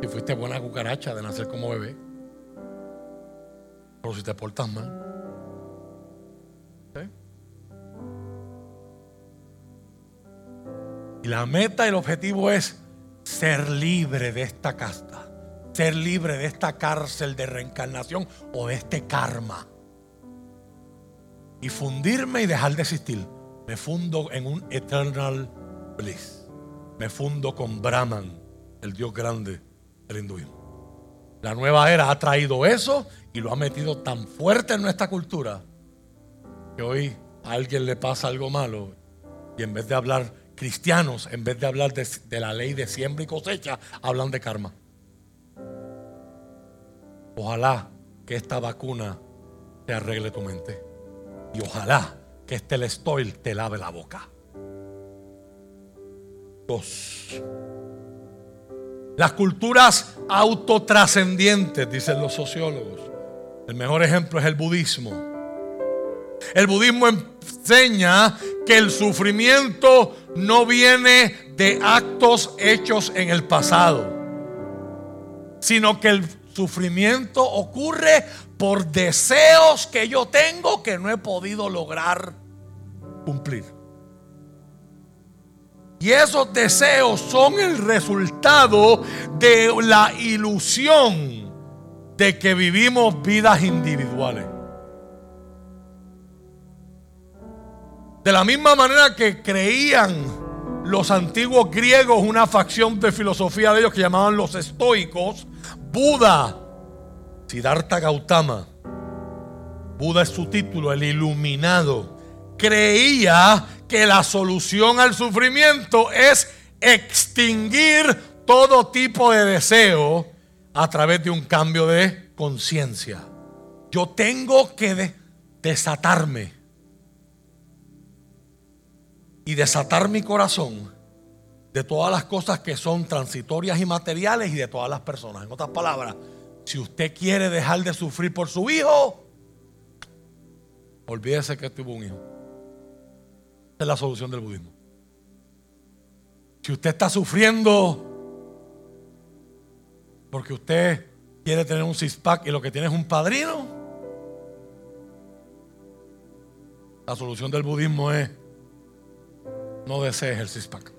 que fuiste buena cucaracha de nacer como bebé. Pero si te portas mal. Y la meta el objetivo es ser libre de esta casta, ser libre de esta cárcel de reencarnación o de este karma. Y fundirme y dejar de existir. Me fundo en un eternal bliss. Me fundo con Brahman, el Dios grande del hinduismo. La nueva era ha traído eso y lo ha metido tan fuerte en nuestra cultura que hoy a alguien le pasa algo malo y en vez de hablar cristianos, en vez de hablar de, de la ley de siembra y cosecha, hablan de karma. Ojalá que esta vacuna te arregle tu mente. Y ojalá que este Lestoil te lave la boca. Dos. Las culturas autotrascendientes, dicen los sociólogos. El mejor ejemplo es el budismo. El budismo enseña que el sufrimiento no viene de actos hechos en el pasado, sino que el sufrimiento ocurre por deseos que yo tengo que no he podido lograr cumplir. Y esos deseos son el resultado de la ilusión de que vivimos vidas individuales. De la misma manera que creían los antiguos griegos, una facción de filosofía de ellos que llamaban los estoicos, Buda Siddhartha Gautama, Buda es su título, el iluminado, creía que la solución al sufrimiento es extinguir todo tipo de deseo a través de un cambio de conciencia. Yo tengo que desatarme y desatar mi corazón de todas las cosas que son transitorias y materiales y de todas las personas. En otras palabras, si usted quiere dejar de sufrir por su hijo, olvídese que tuvo un hijo. Esa es la solución del budismo. Si usted está sufriendo porque usted quiere tener un six-pack y lo que tiene es un padrino, la solución del budismo es no desees el six-pack.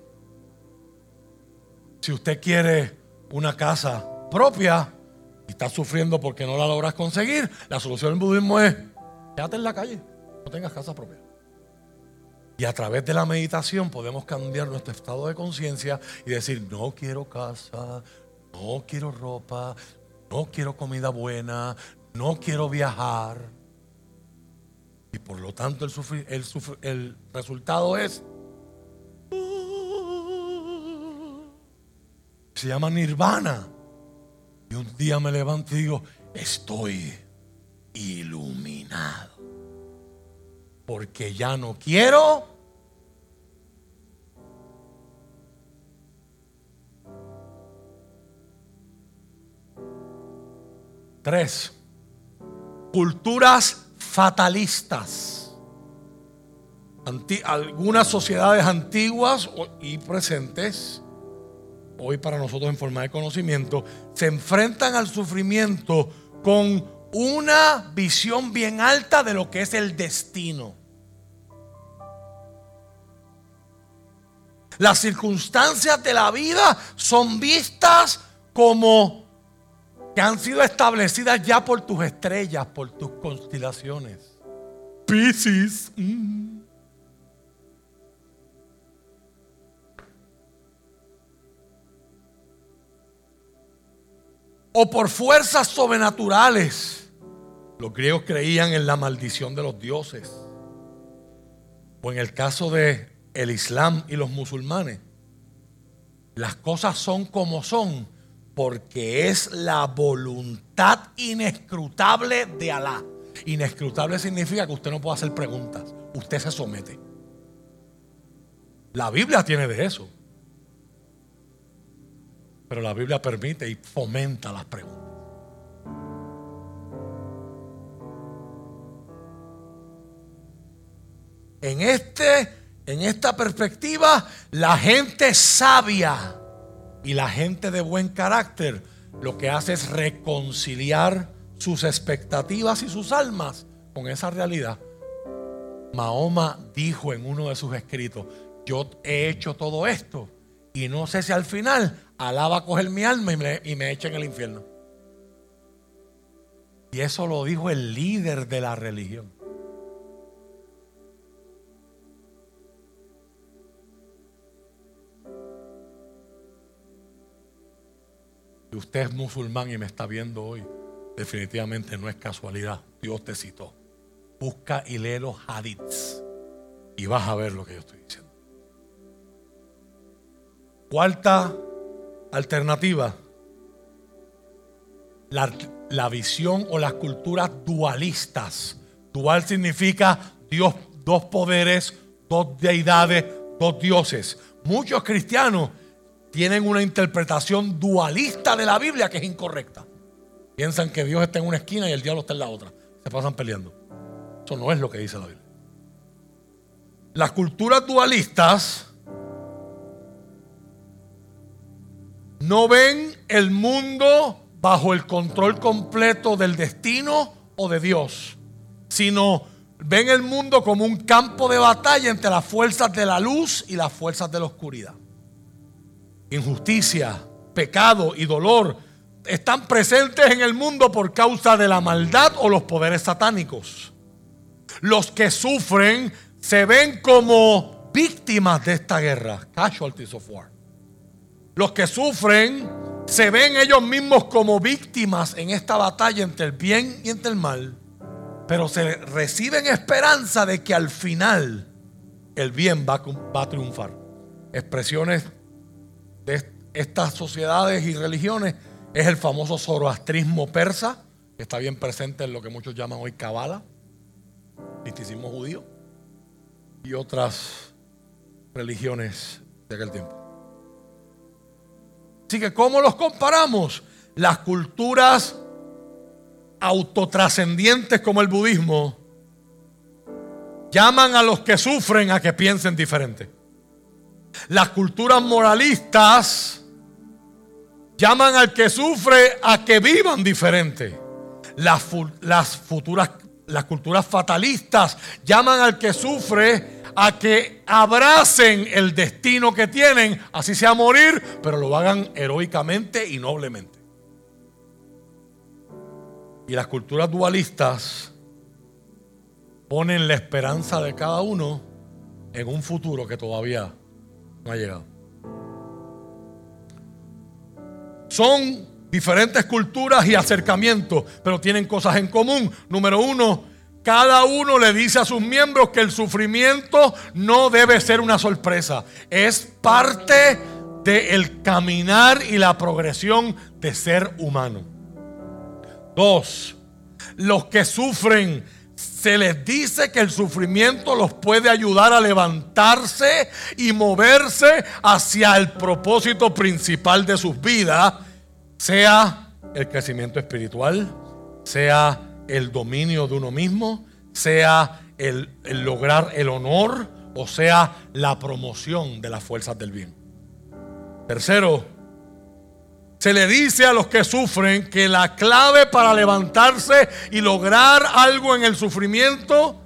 Si usted quiere una casa propia, y estás sufriendo porque no la logras conseguir, la solución del budismo es quédate en la calle, no tengas casa propia. Y a través de la meditación podemos cambiar nuestro estado de conciencia y decir, no quiero casa, no quiero ropa, no quiero comida buena, no quiero viajar. Y por lo tanto el, el, el resultado es... Se llama nirvana. Y un día me levanto y digo, estoy iluminado. Porque ya no quiero Tres, culturas fatalistas. algunas sociedades antiguas y presentes, hoy para nosotros en forma de conocimiento, se enfrentan al sufrimiento con una visión bien alta de lo que es el destino. Las circunstancias de la vida son vistas como que han sido establecidas ya por tus estrellas, por tus constelaciones. Piscis. Mm. O por fuerzas sobrenaturales. Los griegos creían en la maldición de los dioses. O en el caso de el Islam y los musulmanes, las cosas son como son porque es la voluntad inescrutable de Alá. Inescrutable significa que usted no puede hacer preguntas, usted se somete. La Biblia tiene de eso. Pero la Biblia permite y fomenta las preguntas. En, este, en esta perspectiva, la gente sabia y la gente de buen carácter lo que hace es reconciliar sus expectativas y sus almas con esa realidad. Mahoma dijo en uno de sus escritos, yo he hecho todo esto y no sé si al final Alá va a coger mi alma y me, y me echa en el infierno. Y eso lo dijo el líder de la religión. Si usted es musulmán y me está viendo hoy, definitivamente no es casualidad. Dios te citó. Busca y lee los hadiths y vas a ver lo que yo estoy diciendo. Cuarta alternativa. La, visión o las culturas dualistas. Dual significa Dios, dos poderes, dos deidades, dos dioses. Muchos cristianos tienen una interpretación dualista de la Biblia que es incorrecta. Piensan que Dios está en una esquina y el diablo está en la otra. Se pasan peleando. Eso no es lo que dice la Biblia. Las culturas dualistas no ven el mundo bajo el control completo del destino o de Dios, sino ven el mundo como un campo de batalla entre las fuerzas de la luz y las fuerzas de la oscuridad injusticia, pecado y dolor están presentes en el mundo por causa de la maldad o los poderes satánicos. Los que sufren se ven como víctimas de esta guerra, casualties of war. Los que sufren se ven ellos mismos como víctimas en esta batalla entre el bien y entre el mal, pero se reciben esperanza de que al final el bien va, a triunfar. Expresiones de estas sociedades y religiones es el famoso zoroastrismo persa, que está bien presente en lo que muchos llaman hoy Kabbalah, misticismo judío, y otras religiones de aquel tiempo. Así que, ¿cómo los comparamos? Las culturas autotrascendientes como el budismo llaman a los que sufren a que piensen diferente. Las culturas moralistas llaman al que sufre a que vivan diferente. Las, las futuras, las culturas fatalistas llaman al que sufre a que abracen el destino que tienen, así sea morir, pero lo hagan heroicamente y noblemente. Y las culturas dualistas ponen la esperanza de cada uno en un futuro que todavía no ha llegado. Son diferentes culturas y acercamientos, pero tienen cosas en común. Número uno, cada uno le dice a sus miembros que el sufrimiento no debe ser una sorpresa. Es parte del caminar y la progresión de ser humano. Dos, los que sufren, se les dice que el sufrimiento los puede ayudar a levantarse y moverse hacia el propósito principal de sus vidas, sea el crecimiento espiritual, sea el dominio de uno mismo, sea el, lograr el honor o sea la promoción de las fuerzas del bien. Tercero, se le dice a los que sufren que la clave para levantarse y lograr algo en el sufrimiento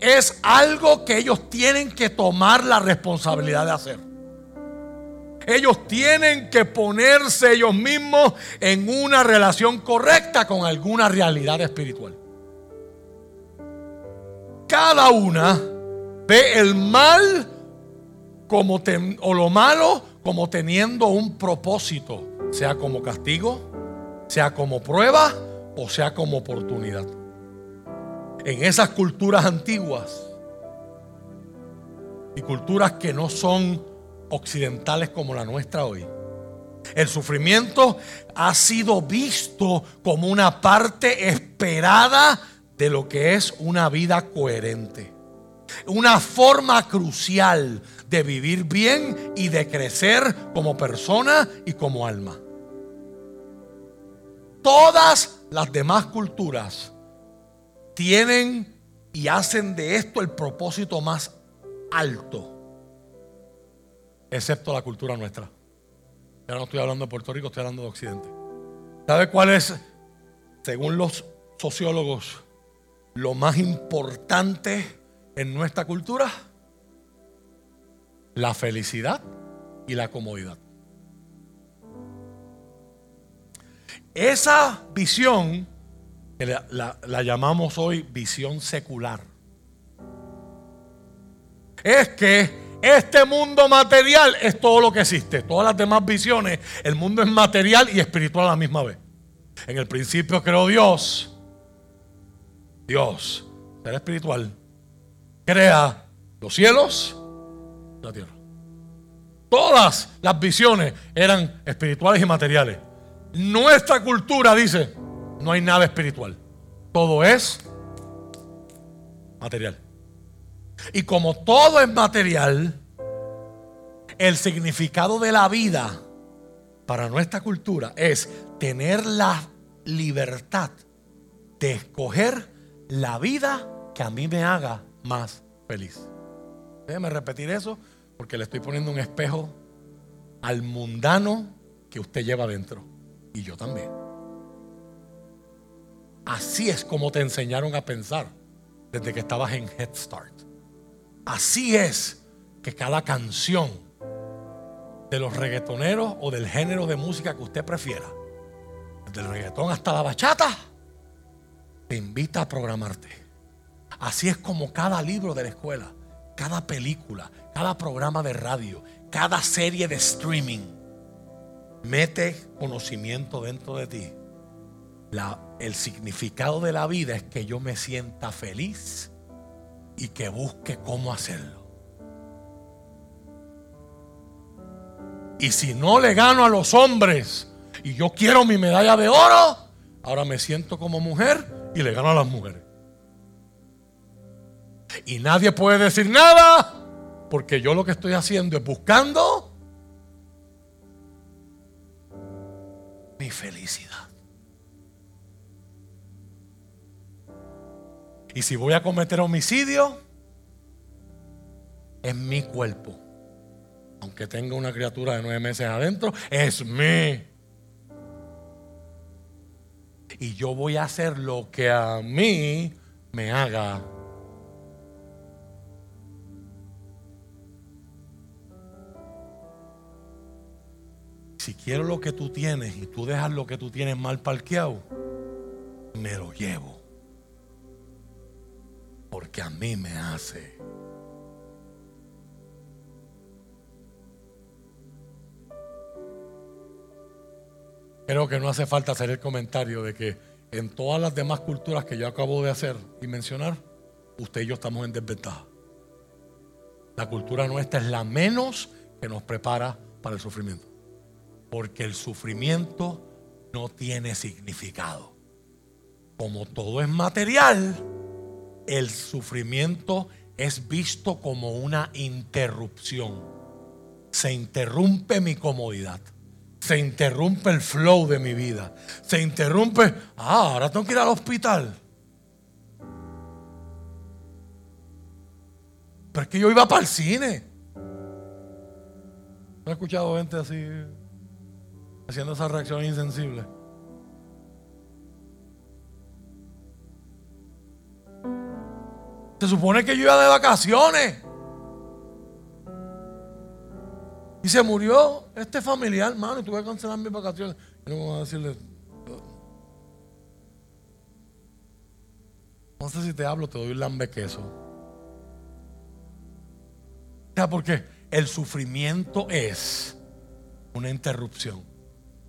es algo que ellos tienen que tomar la responsabilidad de hacer. Ellos tienen que ponerse ellos mismos en una relación correcta con alguna realidad espiritual. Cada una ve el mal o lo malo como teniendo un propósito, sea como castigo, sea como prueba o sea como oportunidad. En esas culturas antiguas y culturas que no son occidentales como la nuestra hoy, el sufrimiento ha sido visto como una parte esperada de lo que es una vida coherente. Una forma crucial de vivir bien y de crecer como persona y como alma. Todas las demás culturas tienen y hacen de esto el propósito más alto, excepto la cultura nuestra. Ya no estoy hablando de Puerto Rico, estoy hablando de Occidente. ¿Sabe cuál es, según los sociólogos, lo más importante en nuestra cultura? La felicidad y la comodidad. Esa visión, que la, la llamamos hoy visión secular, es que este mundo material es todo lo que existe. Todas las demás visiones, el mundo es material y espiritual a la misma vez. En el principio creó Dios. Dios, ser espiritual, crea los cielos y la tierra. Todas las visiones eran espirituales y materiales. Nuestra cultura dice, no hay nada espiritual. Todo es material. Y como todo es material, el significado de la vida para nuestra cultura es tener la libertad de escoger la vida que a mí me haga más feliz. Déjeme repetir eso porque le estoy poniendo un espejo al mundano que usted lleva dentro. Y yo también. Así es como te enseñaron a pensar desde que estabas en Head Start. Así es que cada canción de los reggaetoneros o del género de música que usted prefiera, del reggaetón hasta la bachata, te invita a programarte. Así es como cada libro de la escuela, cada película, cada programa de radio, cada serie de streaming mete conocimiento dentro de ti. el significado de la vida es que yo me sienta feliz y que busque cómo hacerlo. Y si no le gano a los hombres y yo quiero mi medalla de oro, ahora me siento como mujer y le gano a las mujeres. Y nadie puede decir nada porque yo lo que estoy haciendo es buscando mi felicidad. Y si voy a cometer homicidio, es mi cuerpo. Aunque tenga una criatura de nueve meses adentro, es mí. Y yo voy a hacer lo que a mí me haga si quiero lo que tú tienes y tú dejas lo que tú tienes mal parqueado, me lo llevo. Porque a mí me hace. Creo que no hace falta hacer el comentario de que en todas las demás culturas que yo acabo de hacer y mencionar, usted y yo estamos en desventaja. La cultura nuestra es la menos que nos prepara para el sufrimiento. Porque el sufrimiento no tiene significado. como todo es material, el sufrimiento es visto como una interrupción. Se interrumpe mi comodidad. Se interrumpe el flow de mi vida. Se interrumpe, ah, ahora tengo que ir al hospital. Pero es que yo iba para el cine. ¿No he escuchado gente así haciendo esa reacción insensible? Se supone que yo iba de vacaciones. Y se murió este familiar, hermano, y tuve que cancelar mis vacaciones. Y no voy a decirle. No sé si te hablo, te doy un lambe queso. O sea, porque el sufrimiento es una interrupción.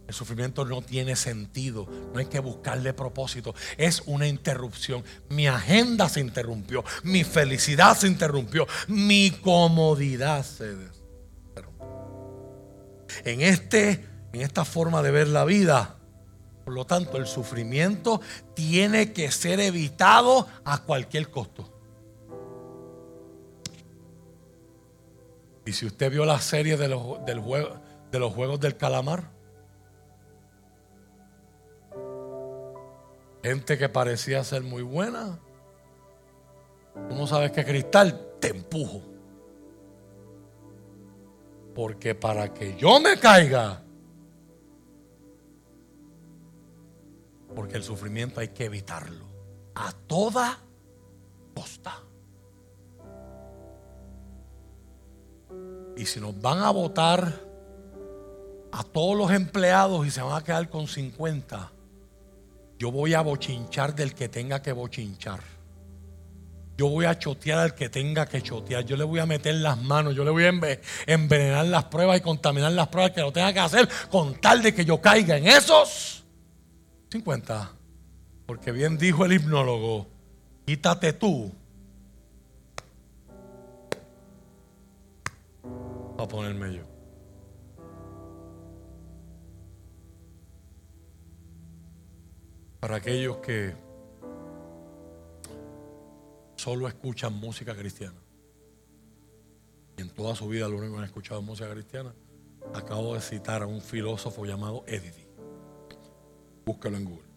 El sufrimiento no tiene sentido, no hay que buscarle propósito, es una interrupción. Mi agenda se interrumpió, mi felicidad se interrumpió, mi comodidad se interrumpió. En, este, en esta forma de ver la vida, por lo tanto, el sufrimiento tiene que ser evitado a cualquier costo. Y si usted vio la serie de los, de los Juegos del Calamar, Gente que parecía ser muy buena. Tú no sabes qué cristal, te empujo. Porque para que yo me caiga, porque el sufrimiento hay que evitarlo a toda costa. Y si nos van a votar a todos los empleados y se van a quedar con 50, yo voy a bochinchar del que tenga que bochinchar. Yo voy a chotear al que tenga que chotear. Yo le voy a meter las manos. Yo le voy a envenenar las pruebas y contaminar las pruebas que lo tenga que hacer con tal de que yo caiga en esos 50. Porque bien dijo el hipnólogo, quítate tú. Para ponerme yo. Para aquellos que solo escuchan música cristiana. Y en toda su vida lo único que han escuchado música cristiana. Acabo de citar a un filósofo llamado Edith. Búscalo en Google.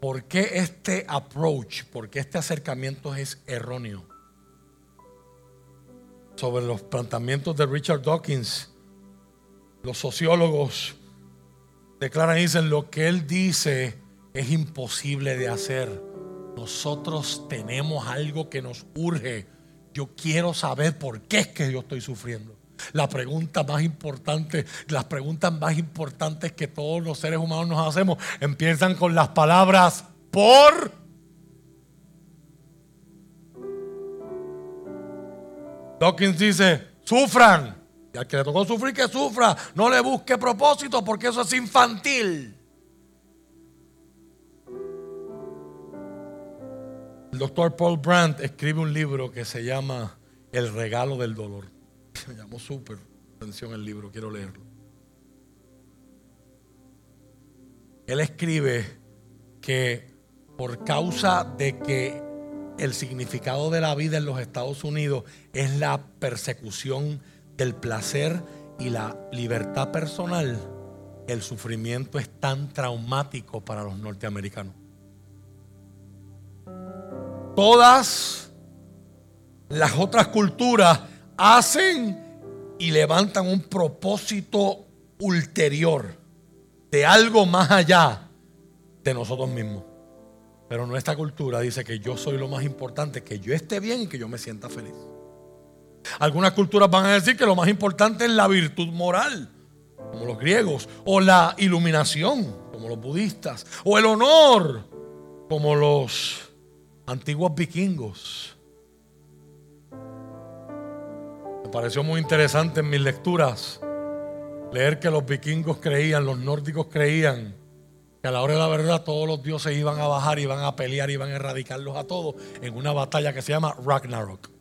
¿Por qué este approach, por qué este acercamiento es erróneo? Sobre los planteamientos de Richard Dawkins los sociólogos declaran y dicen lo que él dice es imposible de hacer. Nosotros tenemos algo que nos urge. Yo quiero saber por qué es que yo estoy sufriendo. La pregunta más importante, las preguntas más importantes que todos los seres humanos nos hacemos empiezan con las palabras por. Dawkins dice, sufran y al que le tocó sufrir, que sufra. No le busque propósito porque eso es infantil. El doctor Paul Brandt escribe un libro que se llama El regalo del dolor. Me llamó súper atención el libro, quiero leerlo. Él escribe que por causa de que el significado de la vida en los Estados Unidos es la persecución del placer y la libertad personal, el sufrimiento es tan traumático para los norteamericanos. Todas las otras culturas hacen y levantan un propósito ulterior de algo más allá de nosotros mismos. Pero nuestra cultura dice que yo soy lo más importante, que yo esté bien y que yo me sienta feliz. Algunas culturas van a decir que lo más importante es la virtud moral, como los griegos, o la iluminación, como los budistas, o el honor, como los antiguos vikingos. Me pareció muy interesante en mis lecturas leer que los vikingos creían, los nórdicos creían, que a la hora de la verdad todos los dioses iban a bajar, iban a pelear, iban a erradicarlos a todos en una batalla que se llama Ragnarok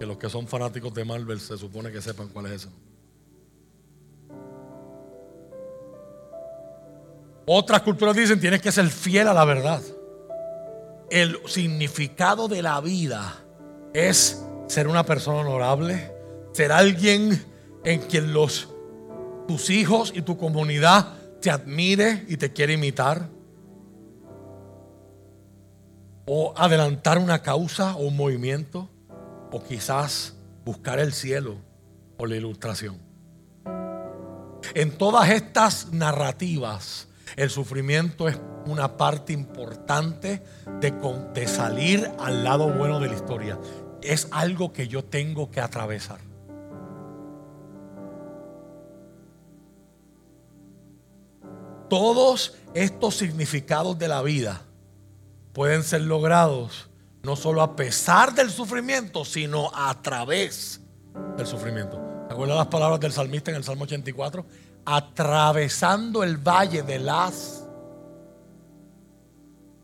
que los que son fanáticos de Marvel se supone que sepan cuál es ese. Otras culturas dicen tienes que ser fiel a la verdad. El significado de la vida es ser una persona honorable, ser alguien en quien los tus hijos y tu comunidad te admire y te quiere imitar. O adelantar una causa o un movimiento. O quizás buscar el cielo o la ilustración. En todas estas narrativas, el sufrimiento es una parte importante de, de salir al lado bueno de la historia. Es algo que yo tengo que atravesar. Todos estos significados de la vida pueden ser logrados no solo a pesar del sufrimiento, sino a través del sufrimiento. ¿Te las palabras del salmista en el Salmo 84? Atravesando el valle de las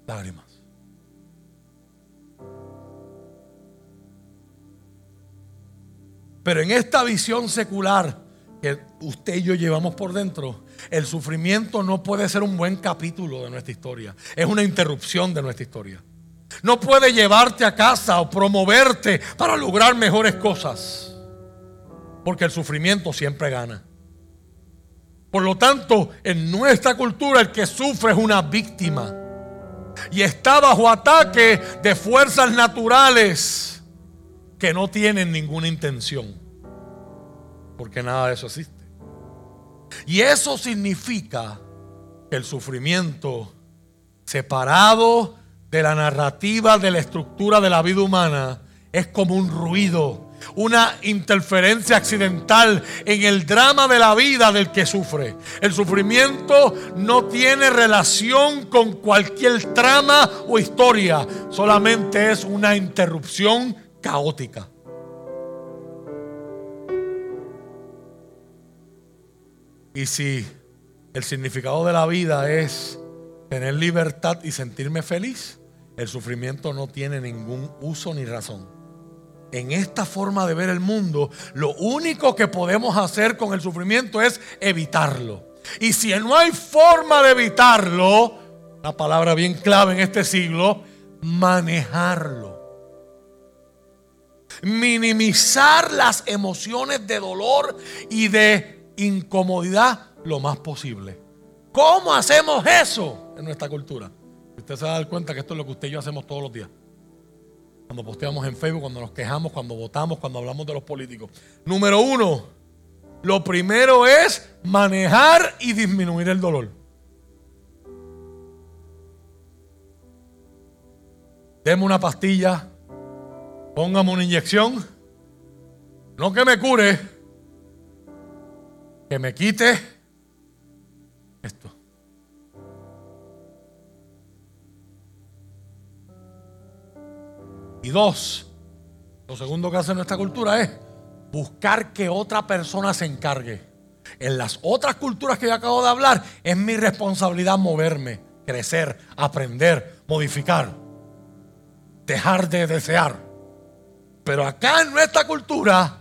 lágrimas. Pero en esta visión secular que usted y yo llevamos por dentro, el sufrimiento no puede ser un buen capítulo de nuestra historia. Es una interrupción de nuestra historia. No puede llevarte a casa o promoverte para lograr mejores cosas. Porque el sufrimiento siempre gana. Por lo tanto, en nuestra cultura el que sufre es una víctima. Y está bajo ataque de fuerzas naturales que no tienen ninguna intención. Porque nada de eso existe. Y eso significa que el sufrimiento separado de la narrativa, de la estructura de la vida humana, es como un ruido, una interferencia accidental en el drama de la vida del que sufre. El sufrimiento no tiene relación con cualquier trama o historia, solamente es una interrupción caótica. Y si el significado de la vida es tener libertad y sentirme feliz, el sufrimiento no tiene ningún uso ni razón. En esta forma de ver el mundo, lo único que podemos hacer con el sufrimiento es evitarlo. Y si no hay forma de evitarlo, la palabra bien clave en este siglo, manejarlo. Minimizar las emociones de dolor y de incomodidad lo más posible. ¿Cómo hacemos eso? En nuestra cultura. Usted se va a dar cuenta que esto es lo que usted y yo hacemos todos los días. Cuando posteamos en Facebook, cuando nos quejamos, cuando votamos, cuando hablamos de los políticos. Número uno, lo primero es manejar y disminuir el dolor. Deme una pastilla, póngame una inyección, no que me cure, que me quite Y dos, lo segundo que hace nuestra cultura es buscar que otra persona se encargue. En las otras culturas que yo acabo de hablar, es mi responsabilidad moverme, crecer, aprender, modificar, dejar de desear. Pero acá en nuestra cultura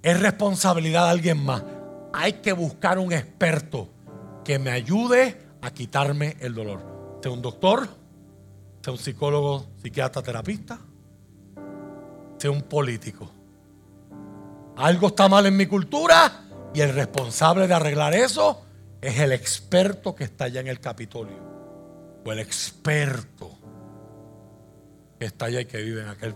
es responsabilidad de alguien más. Hay que buscar un experto que me ayude a quitarme el dolor. Sea un doctor, sea un psicólogo, psiquiatra, terapista, sea un político. Algo está mal en mi cultura y el responsable de arreglar eso es el experto que está allá en el Capitolio. O el experto que está allá y que vive en aquel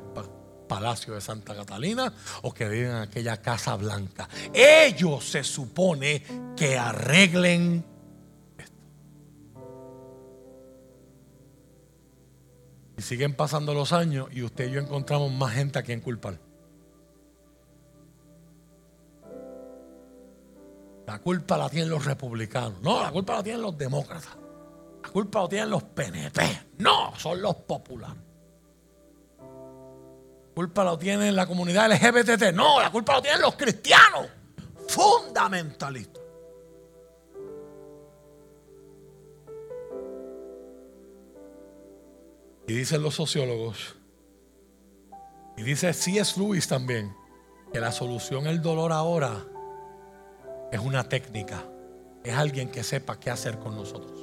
palacio de Santa Catalina o que vive en aquella casa blanca. Ellos se supone que arreglen Y siguen pasando los años y usted y yo encontramos más gente a quien culpar. La culpa la tienen los republicanos. No, la culpa la tienen los demócratas. La culpa la tienen los PNP. No, son los populares. La culpa la tienen la comunidad LGBT. No, la culpa la tienen los cristianos. Fundamentalistas. Y dicen los sociólogos, y dice C.S. Lewis también, que la solución al dolor ahora es una técnica, es alguien que sepa qué hacer con nosotros.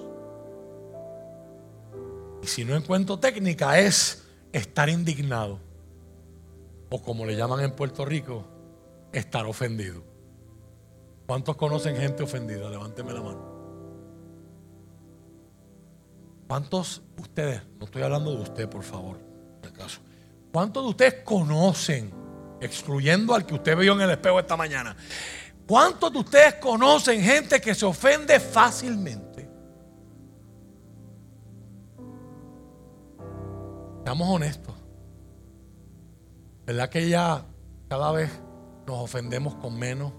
si no encuentro técnica es estar indignado. O como le llaman en Puerto Rico, estar ofendido. ¿Cuántos conocen gente ofendida? Levánteme la mano. ¿Cuántos ustedes, no estoy hablando de usted, por favor, acaso, ¿cuántos de ustedes conocen, excluyendo al que usted vio en el espejo esta mañana, cuántos de ustedes conocen gente que se ofende fácilmente? Seamos honestos. ¿Verdad que ya cada vez nos ofendemos con menos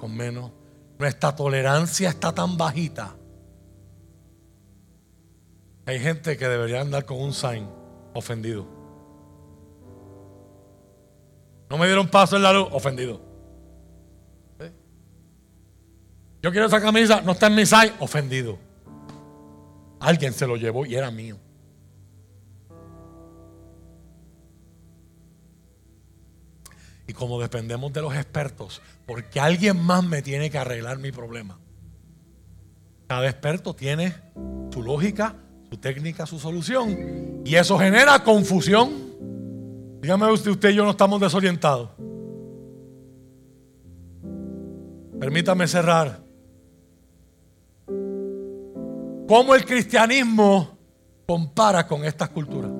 con menos? Nuestra tolerancia está tan bajita hay gente que debería andar con un sign ofendido. No me dieron paso en la luz, ofendido. Yo quiero esa camisa, no está en mi sign, ofendido. Alguien se lo llevó y era mío. Y como dependemos de los expertos, porque alguien más me tiene que arreglar mi problema. Cada experto tiene su lógica, su técnica, su solución. Y eso genera confusión. Dígame usted, usted y yo no estamos desorientados. Permítame cerrar. ¿Cómo el cristianismo compara con estas culturas?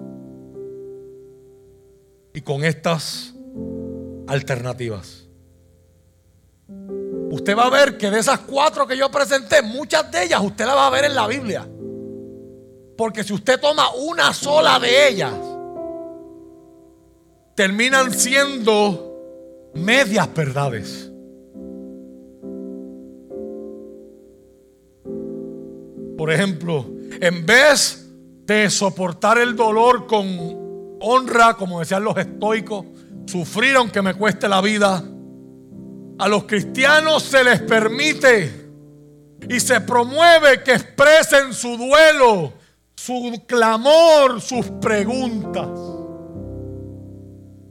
Y con estas alternativas. Usted va a ver que de esas cuatro que yo presenté, muchas de ellas usted las va a ver en la Biblia. Porque si usted toma una sola de ellas, terminan siendo medias verdades. Por ejemplo, en vez de soportar el dolor con honra, como decían los estoicos, sufrir aunque me cueste la vida, a los cristianos se les permite y se promueve que expresen su duelo su clamor, sus preguntas.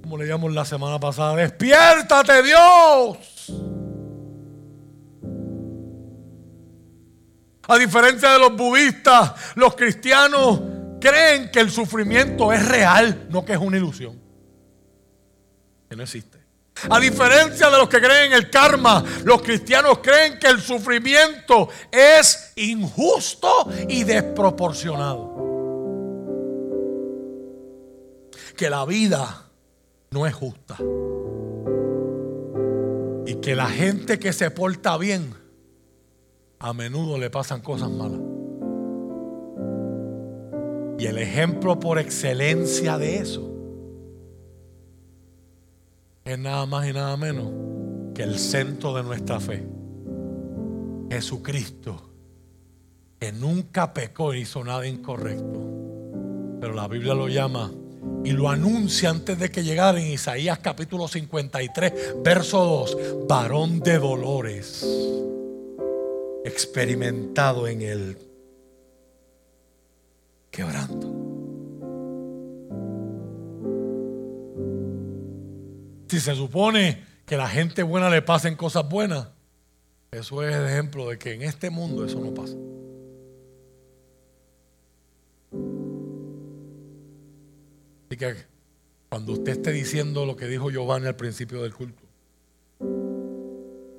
Como leíamos la semana pasada, despiértate Dios. A diferencia de los budistas, los cristianos creen que el sufrimiento es real, no que es una ilusión. Que no existe. A diferencia de los que creen en el karma, los cristianos creen que el sufrimiento es injusto y desproporcionado. Que la vida no es justa. Y que la gente que se porta bien, a menudo le pasan cosas malas. Y el ejemplo por excelencia de eso es nada más y nada menos que el centro de nuestra fe. Jesucristo, que nunca pecó y hizo nada incorrecto. Pero la Biblia lo llama y lo anuncia antes de que llegara en Isaías capítulo 53, verso 2, varón de dolores, experimentado en el quebranto. Si se supone que la gente buena le pasen cosas buenas, eso es el ejemplo de que en este mundo eso no pasa. Así que cuando usted esté diciendo lo que dijo Giovanni al principio del culto,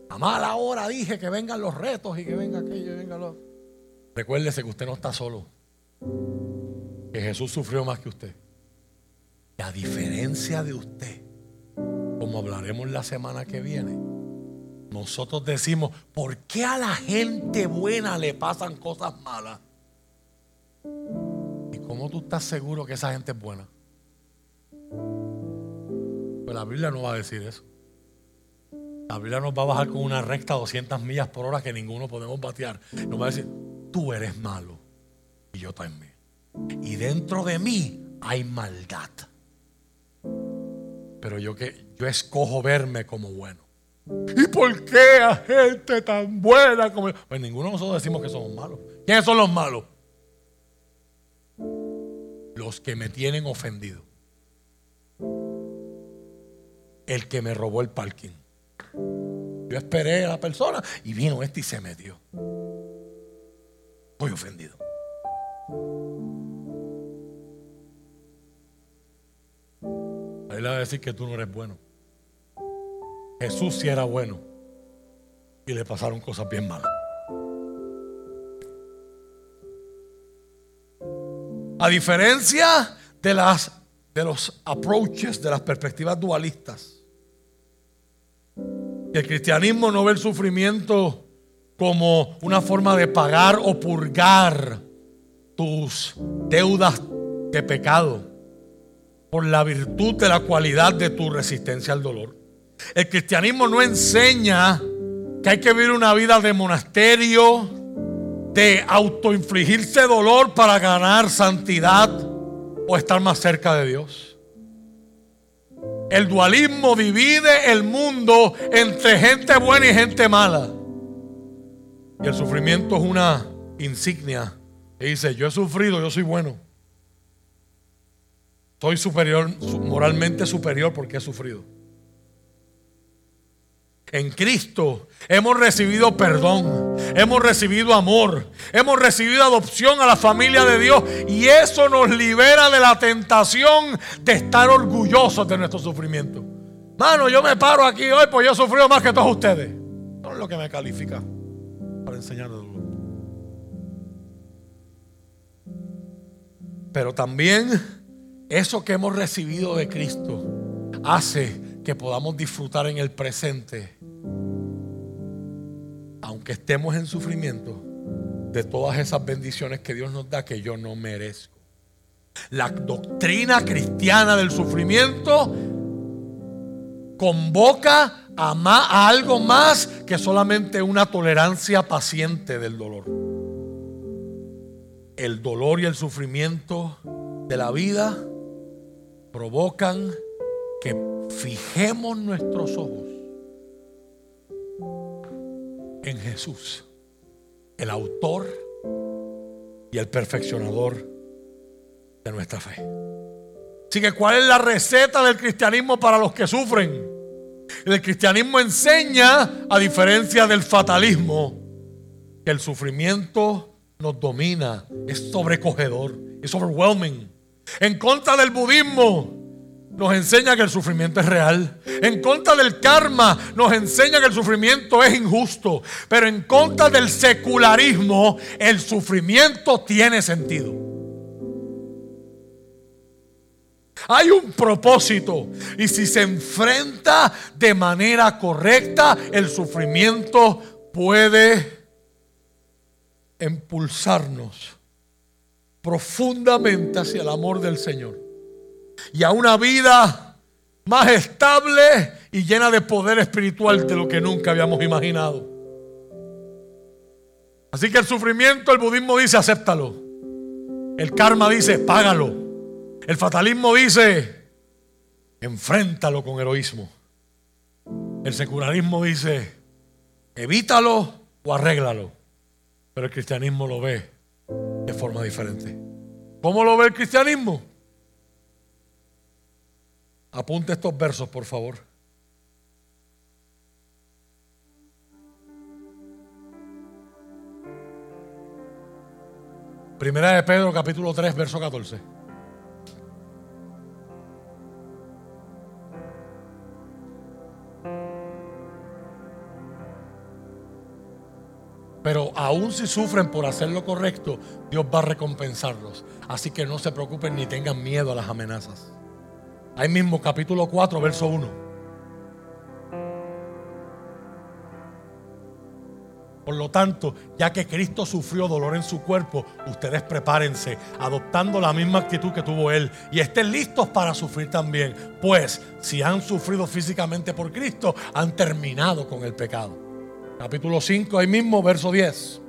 a mala hora dije que vengan los retos y que venga aquello y venga lo. Recuérdese que usted no está solo. Que Jesús sufrió más que usted. Y a diferencia de usted, como hablaremos la semana que viene, nosotros decimos, ¿por qué a la gente buena le pasan cosas malas? ¿Y cómo tú estás seguro que esa gente es buena? Pues la Biblia no va a decir eso. La Biblia nos va a bajar con una recta a 200 millas por hora que ninguno podemos batear. Nos va a decir, tú eres malo y yo también. Y dentro de mí hay maldad. Pero yo que yo escojo verme como bueno. ¿Y por qué a gente tan buena como Pues ninguno de nosotros decimos que somos malos. ¿Quiénes son los malos? Los que me tienen ofendido. El que me robó el parking. Yo esperé a la persona y vino este y se metió. Estoy ofendido. Él va a decir que tú no eres bueno. Jesús sí era bueno. Y le pasaron cosas bien malas. A diferencia de, las, de los approaches, de las perspectivas dualistas, el cristianismo no ve el sufrimiento como una forma de pagar o purgar tus deudas de pecado por la virtud de la cualidad de tu resistencia al dolor. El cristianismo no enseña que hay que vivir una vida de monasterio, de autoinfligirse dolor para ganar santidad o estar más cerca de Dios. El dualismo divide el mundo entre gente buena y gente mala. Y el sufrimiento es una insignia. Y dice, yo he sufrido, yo soy bueno. Soy superior, moralmente superior porque he sufrido. En Cristo hemos recibido perdón, hemos recibido amor, hemos recibido adopción a la familia de Dios y eso nos libera de la tentación de estar orgullosos de nuestro sufrimiento. Mano, yo me paro aquí hoy porque yo he sufrido más que todos ustedes. No es lo que me califica para enseñar dolor. Pero también eso que hemos recibido de Cristo hace que podamos disfrutar en el presente aunque estemos en sufrimiento, de todas esas bendiciones que Dios nos da que yo no merezco. La doctrina cristiana del sufrimiento convoca a, a, algo más que solamente una tolerancia paciente del dolor. El dolor y el sufrimiento de la vida provocan que fijemos nuestros ojos en Jesús, el autor y el perfeccionador de nuestra fe. Así que, ¿cuál es la receta del cristianismo para los que sufren? El cristianismo enseña, a diferencia del fatalismo, que el sufrimiento nos domina, es sobrecogedor, es overwhelming. En contra del budismo, nos enseña que el sufrimiento es real. En contra del karma nos enseña que el sufrimiento es injusto. Pero en contra del secularismo el sufrimiento tiene sentido. Hay un propósito y si se enfrenta de manera correcta, el sufrimiento puede impulsarnos profundamente hacia el amor del Señor y a una vida más estable y llena de poder espiritual de lo que nunca habíamos imaginado. Así que el sufrimiento, el budismo dice, acéptalo. El karma dice, págalo. El fatalismo dice, enfréntalo con heroísmo. El secularismo dice, evítalo o arréglalo. Pero el cristianismo lo ve de forma diferente. ¿Cómo lo ve el cristianismo? Apunte estos versos, por favor. Primera de Pedro, capítulo 3, verso 14. Pero aún si sufren por hacer lo correcto, Dios va a recompensarlos. Así que no se preocupen ni tengan miedo a las amenazas. Ahí mismo, capítulo 4, verso 1. Por lo tanto, ya que Cristo sufrió dolor en su cuerpo, ustedes prepárense, adoptando la misma actitud que tuvo Él, y estén listos para sufrir también. Pues, si han sufrido físicamente por Cristo, han terminado con el pecado. Capítulo 5, ahí mismo, verso 10.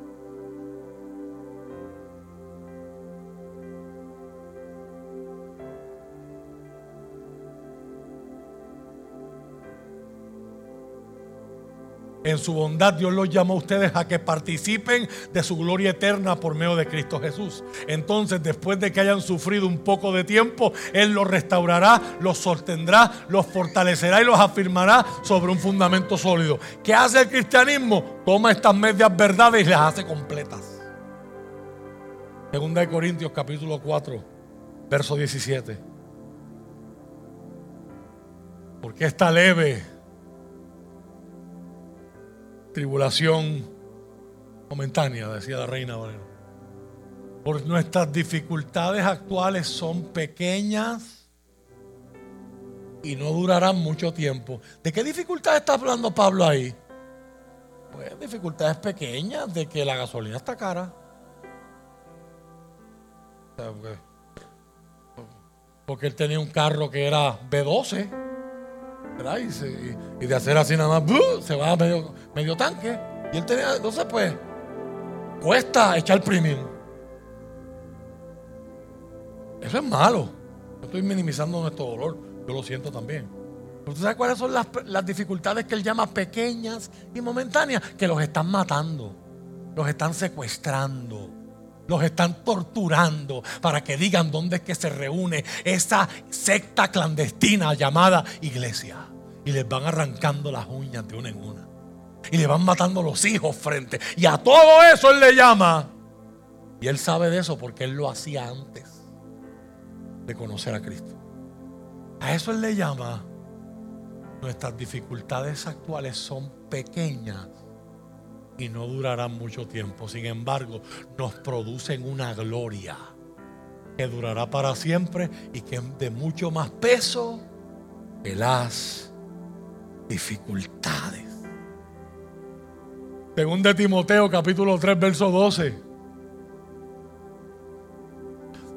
En su bondad Dios los llamó a ustedes a que participen de su gloria eterna por medio de Cristo Jesús. Entonces, después de que hayan sufrido un poco de tiempo, Él los restaurará, los sostendrá, los fortalecerá y los afirmará sobre un fundamento sólido. ¿Qué hace el cristianismo? Toma estas medias verdades y las hace completas. Segunda de Corintios capítulo 4, verso 17. Porque esta leve tribulación momentánea, decía la reina por nuestras dificultades actuales son pequeñas y no durarán mucho tiempo. ¿De qué dificultades está hablando Pablo ahí? Pues dificultades pequeñas de que la gasolina está cara. Porque él tenía un carro que era B12. Y, de hacer así nada más, se va medio tanque. Y él tenía, entonces pues, cuesta echar premium. Eso es malo. Yo estoy minimizando nuestro dolor. Yo lo siento también. Pero ¿tú sabes cuáles son las, las dificultades que él llama pequeñas y momentáneas? Que los están matando, los están secuestrando los están torturando para que digan dónde es que se reúne esa secta clandestina llamada iglesia. Y les van arrancando las uñas de una en una. Y le van matando los hijos frente. Y a todo eso él le llama. Y él sabe de eso porque él lo hacía antes de conocer a Cristo. A eso él le llama. Nuestras dificultades actuales son pequeñas y no durarán mucho tiempo. Sin embargo, nos producen una gloria que durará para siempre y que es de mucho más peso que las dificultades. Según de Timoteo capítulo 3 verso 12.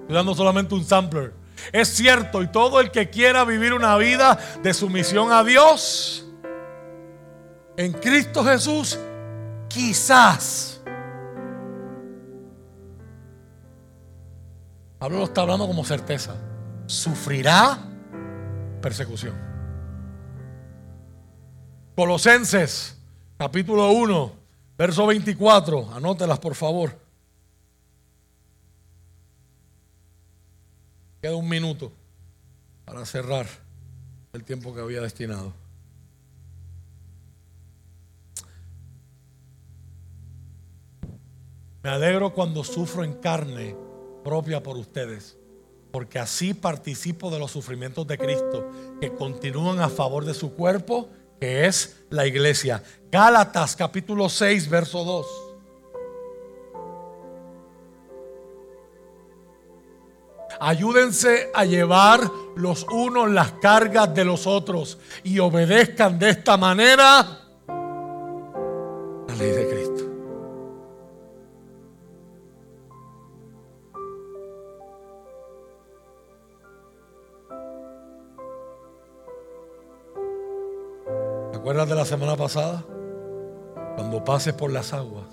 Estoy dando solamente un sampler. Es cierto, y todo el que quiera vivir una vida de sumisión a Dios en Cristo Jesús quizás. Pablo lo está hablando como certeza. Sufrirá persecución. Colosenses, capítulo 1, verso 24. Anótelas, por favor. Queda un minuto para cerrar el tiempo que había destinado. Me alegro cuando sufro en carne propia por ustedes, porque así participo de los sufrimientos de Cristo, que continúan a favor de su cuerpo, que es la iglesia. Gálatas capítulo 6, verso 2. Ayúdense a llevar los unos las cargas de los otros y obedezcan de esta manera la ley de Cristo. Acuerdas de la semana pasada? Cuando pases por las aguas,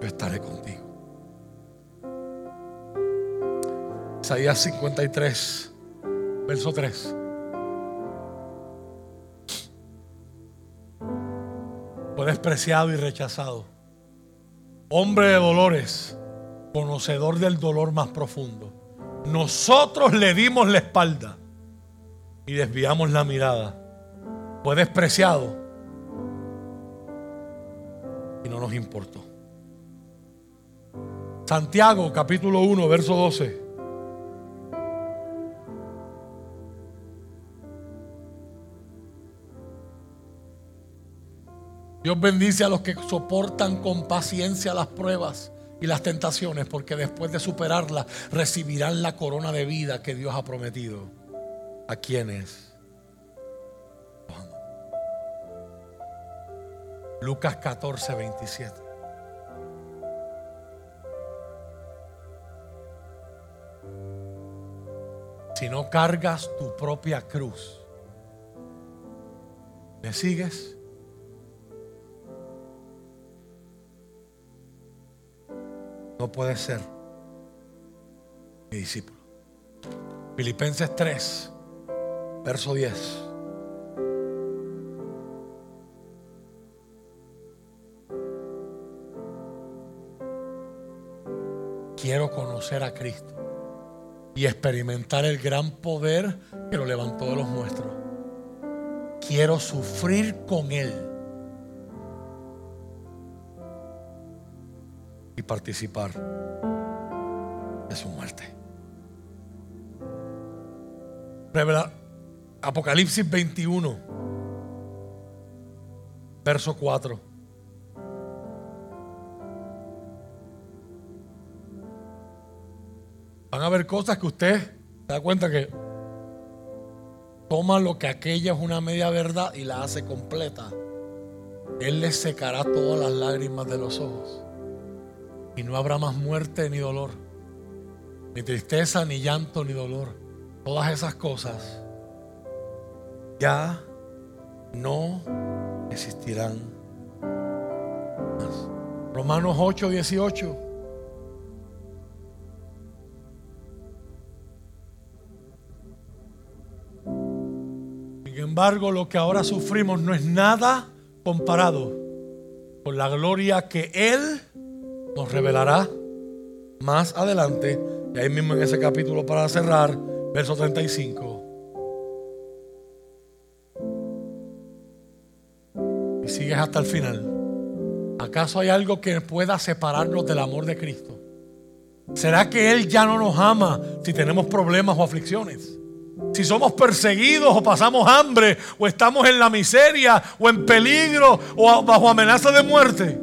yo estaré contigo. Isaías 53, verso 3. Fue despreciado y rechazado. Hombre de dolores, conocedor del dolor más profundo. Nosotros le dimos la espalda y desviamos la mirada. Fue despreciado y no nos importó. Santiago capítulo 1, verso 12. Dios bendice a los que soportan con paciencia las pruebas y las tentaciones, porque después de superarlas recibirán la corona de vida que Dios ha prometido a quienes Lucas 14, 27. Si no cargas tu propia cruz, ¿me sigues? No puedes ser mi discípulo. Filipenses 3, Verso 10. Quiero conocer a Cristo y experimentar el gran poder que lo levantó de los nuestros. Quiero sufrir con Él y participar de su muerte. Apocalipsis 21, verso 4. Van a ver cosas que usted se da cuenta que toma lo que aquella es una media verdad y la hace completa. Él le secará todas las lágrimas de los ojos. Y no habrá más muerte ni dolor, ni tristeza, ni llanto, ni dolor. Todas esas cosas ya no existirán más. Romanos 8, 18. Sin embargo, lo que ahora sufrimos no es nada comparado con la gloria que Él nos revelará más adelante. Y ahí mismo en ese capítulo para cerrar, verso 35. Hasta el final. ¿Acaso hay algo que pueda separarnos del amor de Cristo? ¿Será que Él ya no nos ama si tenemos problemas o aflicciones? Si somos perseguidos o pasamos hambre o estamos en la miseria o en peligro o bajo amenaza de muerte.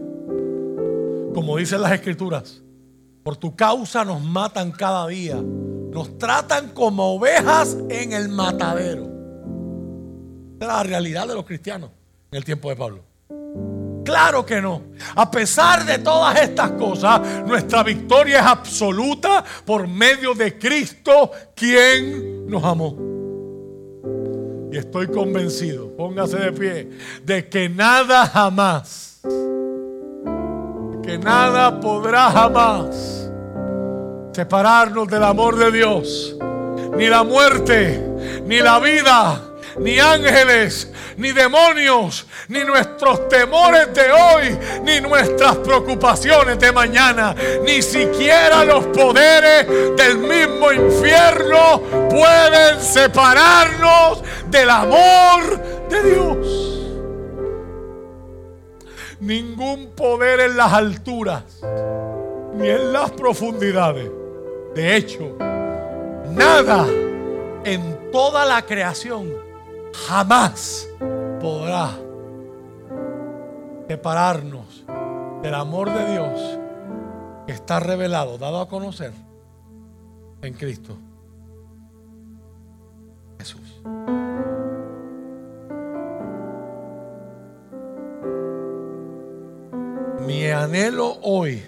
Como dicen las escrituras, por tu causa nos matan cada día. Nos tratan como ovejas en el matadero. Esa es la realidad de los cristianos en el tiempo de Pablo. Claro que no. A pesar de todas estas cosas, nuestra victoria es absoluta por medio de Cristo, quien nos amó. Y estoy convencido, póngase de pie, de que nada jamás, que nada podrá jamás separarnos del amor de Dios. Ni la muerte, ni la vida, ni ángeles, ni demonios, ni nuestros temores de hoy, ni nuestras preocupaciones de mañana, ni siquiera los poderes del mismo infierno pueden separarnos del amor de Dios. Ningún poder en las alturas, ni en las profundidades. De hecho, nada en toda la creación jamás podrá separarnos del amor de Dios que está revelado, dado a conocer en Cristo Jesús. Mi anhelo hoy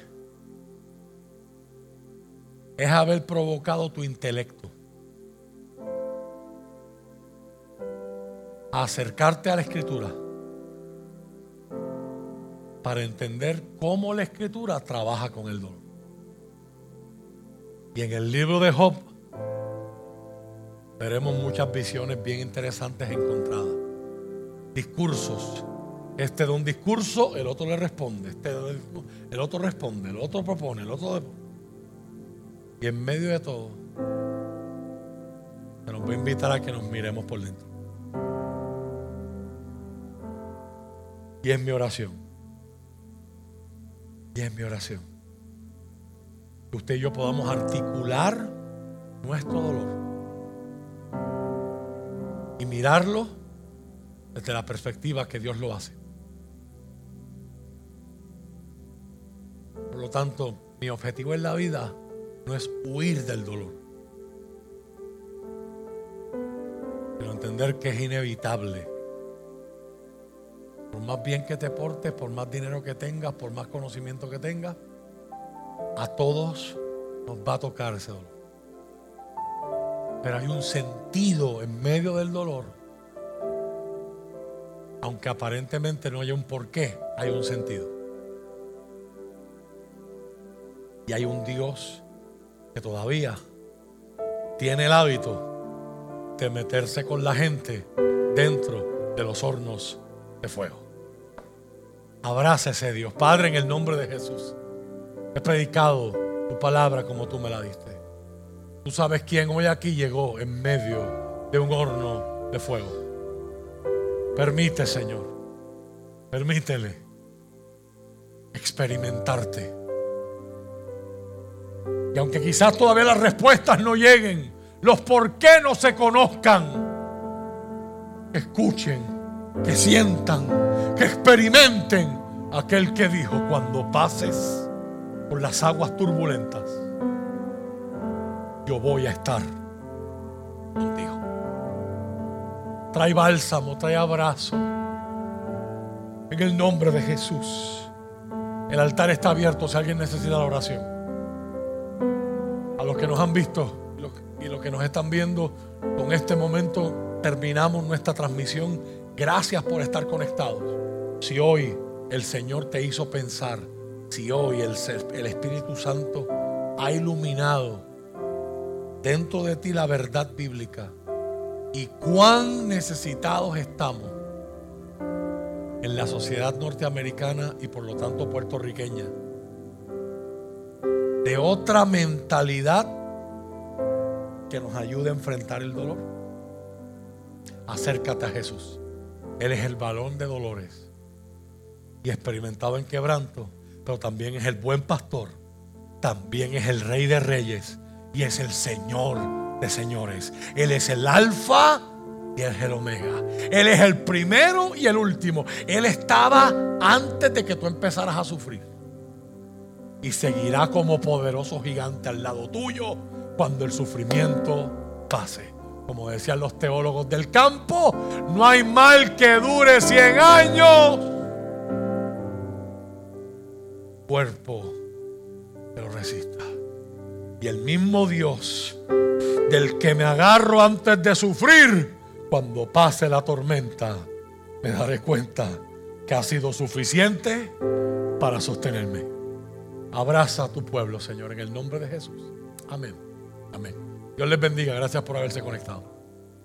es haber provocado tu intelecto acercarte a la escritura para entender cómo la escritura trabaja con el dolor. Y en el libro de Job veremos muchas visiones bien interesantes encontradas. Discursos. Este da un discurso, el otro le responde. Este el otro responde, el otro propone, el otro... Y en medio de todo, se nos voy a invitar a que nos miremos por dentro. Y es mi oración. Y es mi oración. Que usted y yo podamos articular nuestro dolor. Y mirarlo desde la perspectiva que Dios lo hace. Por lo tanto, mi objetivo en la vida no es huir del dolor, pero entender que es inevitable por más bien que te portes, por más dinero que tengas, por más conocimiento que tengas, a todos nos va a tocar ese dolor. Pero hay un sentido en medio del dolor. Aunque aparentemente no haya un porqué, hay un sentido. Y hay un Dios que todavía tiene el hábito de meterse con la gente dentro de los hornos de fuego. Abraza ese Dios. Padre, en el nombre de Jesús. He predicado tu palabra como tú me la diste. Tú sabes quién hoy aquí llegó en medio de un horno de fuego. Permite, Señor. Permítele experimentarte. Y aunque quizás todavía las respuestas no lleguen, los por qué no se conozcan. Escuchen, que sientan, que experimenten aquel que dijo, cuando pases por las aguas turbulentas, yo voy a estar contigo. Trae bálsamo, trae abrazo. En el nombre de Jesús. El altar está abierto si alguien necesita la oración. A los que nos han visto y los que nos están viendo, con este momento terminamos nuestra transmisión. Gracias por estar conectados. Si hoy el Señor te hizo pensar, si hoy el, Espíritu Santo ha iluminado dentro de ti la verdad bíblica y cuán necesitados estamos en la sociedad norteamericana y por lo tanto puertorriqueña de otra mentalidad que nos ayude a enfrentar el dolor. Acércate a Jesús. Él es el balón de dolores y experimentado en quebranto, pero también es el buen pastor, también es el rey de reyes y es el Señor de señores. Él es el alfa y es el omega. Él es el primero y el último. Él estaba antes de que tú empezaras a sufrir. Y seguirá como poderoso gigante al lado tuyo cuando el sufrimiento pase. Como decían los teólogos del campo, no hay mal que dure 100 años. Cuerpo que lo resista. Y el mismo Dios del que me agarro antes de sufrir, cuando pase la tormenta, me daré cuenta que ha sido suficiente para sostenerme. Abraza a tu pueblo, Señor, en el nombre de Jesús. Amén. Amén. Dios les bendiga. Gracias por haberse conectado.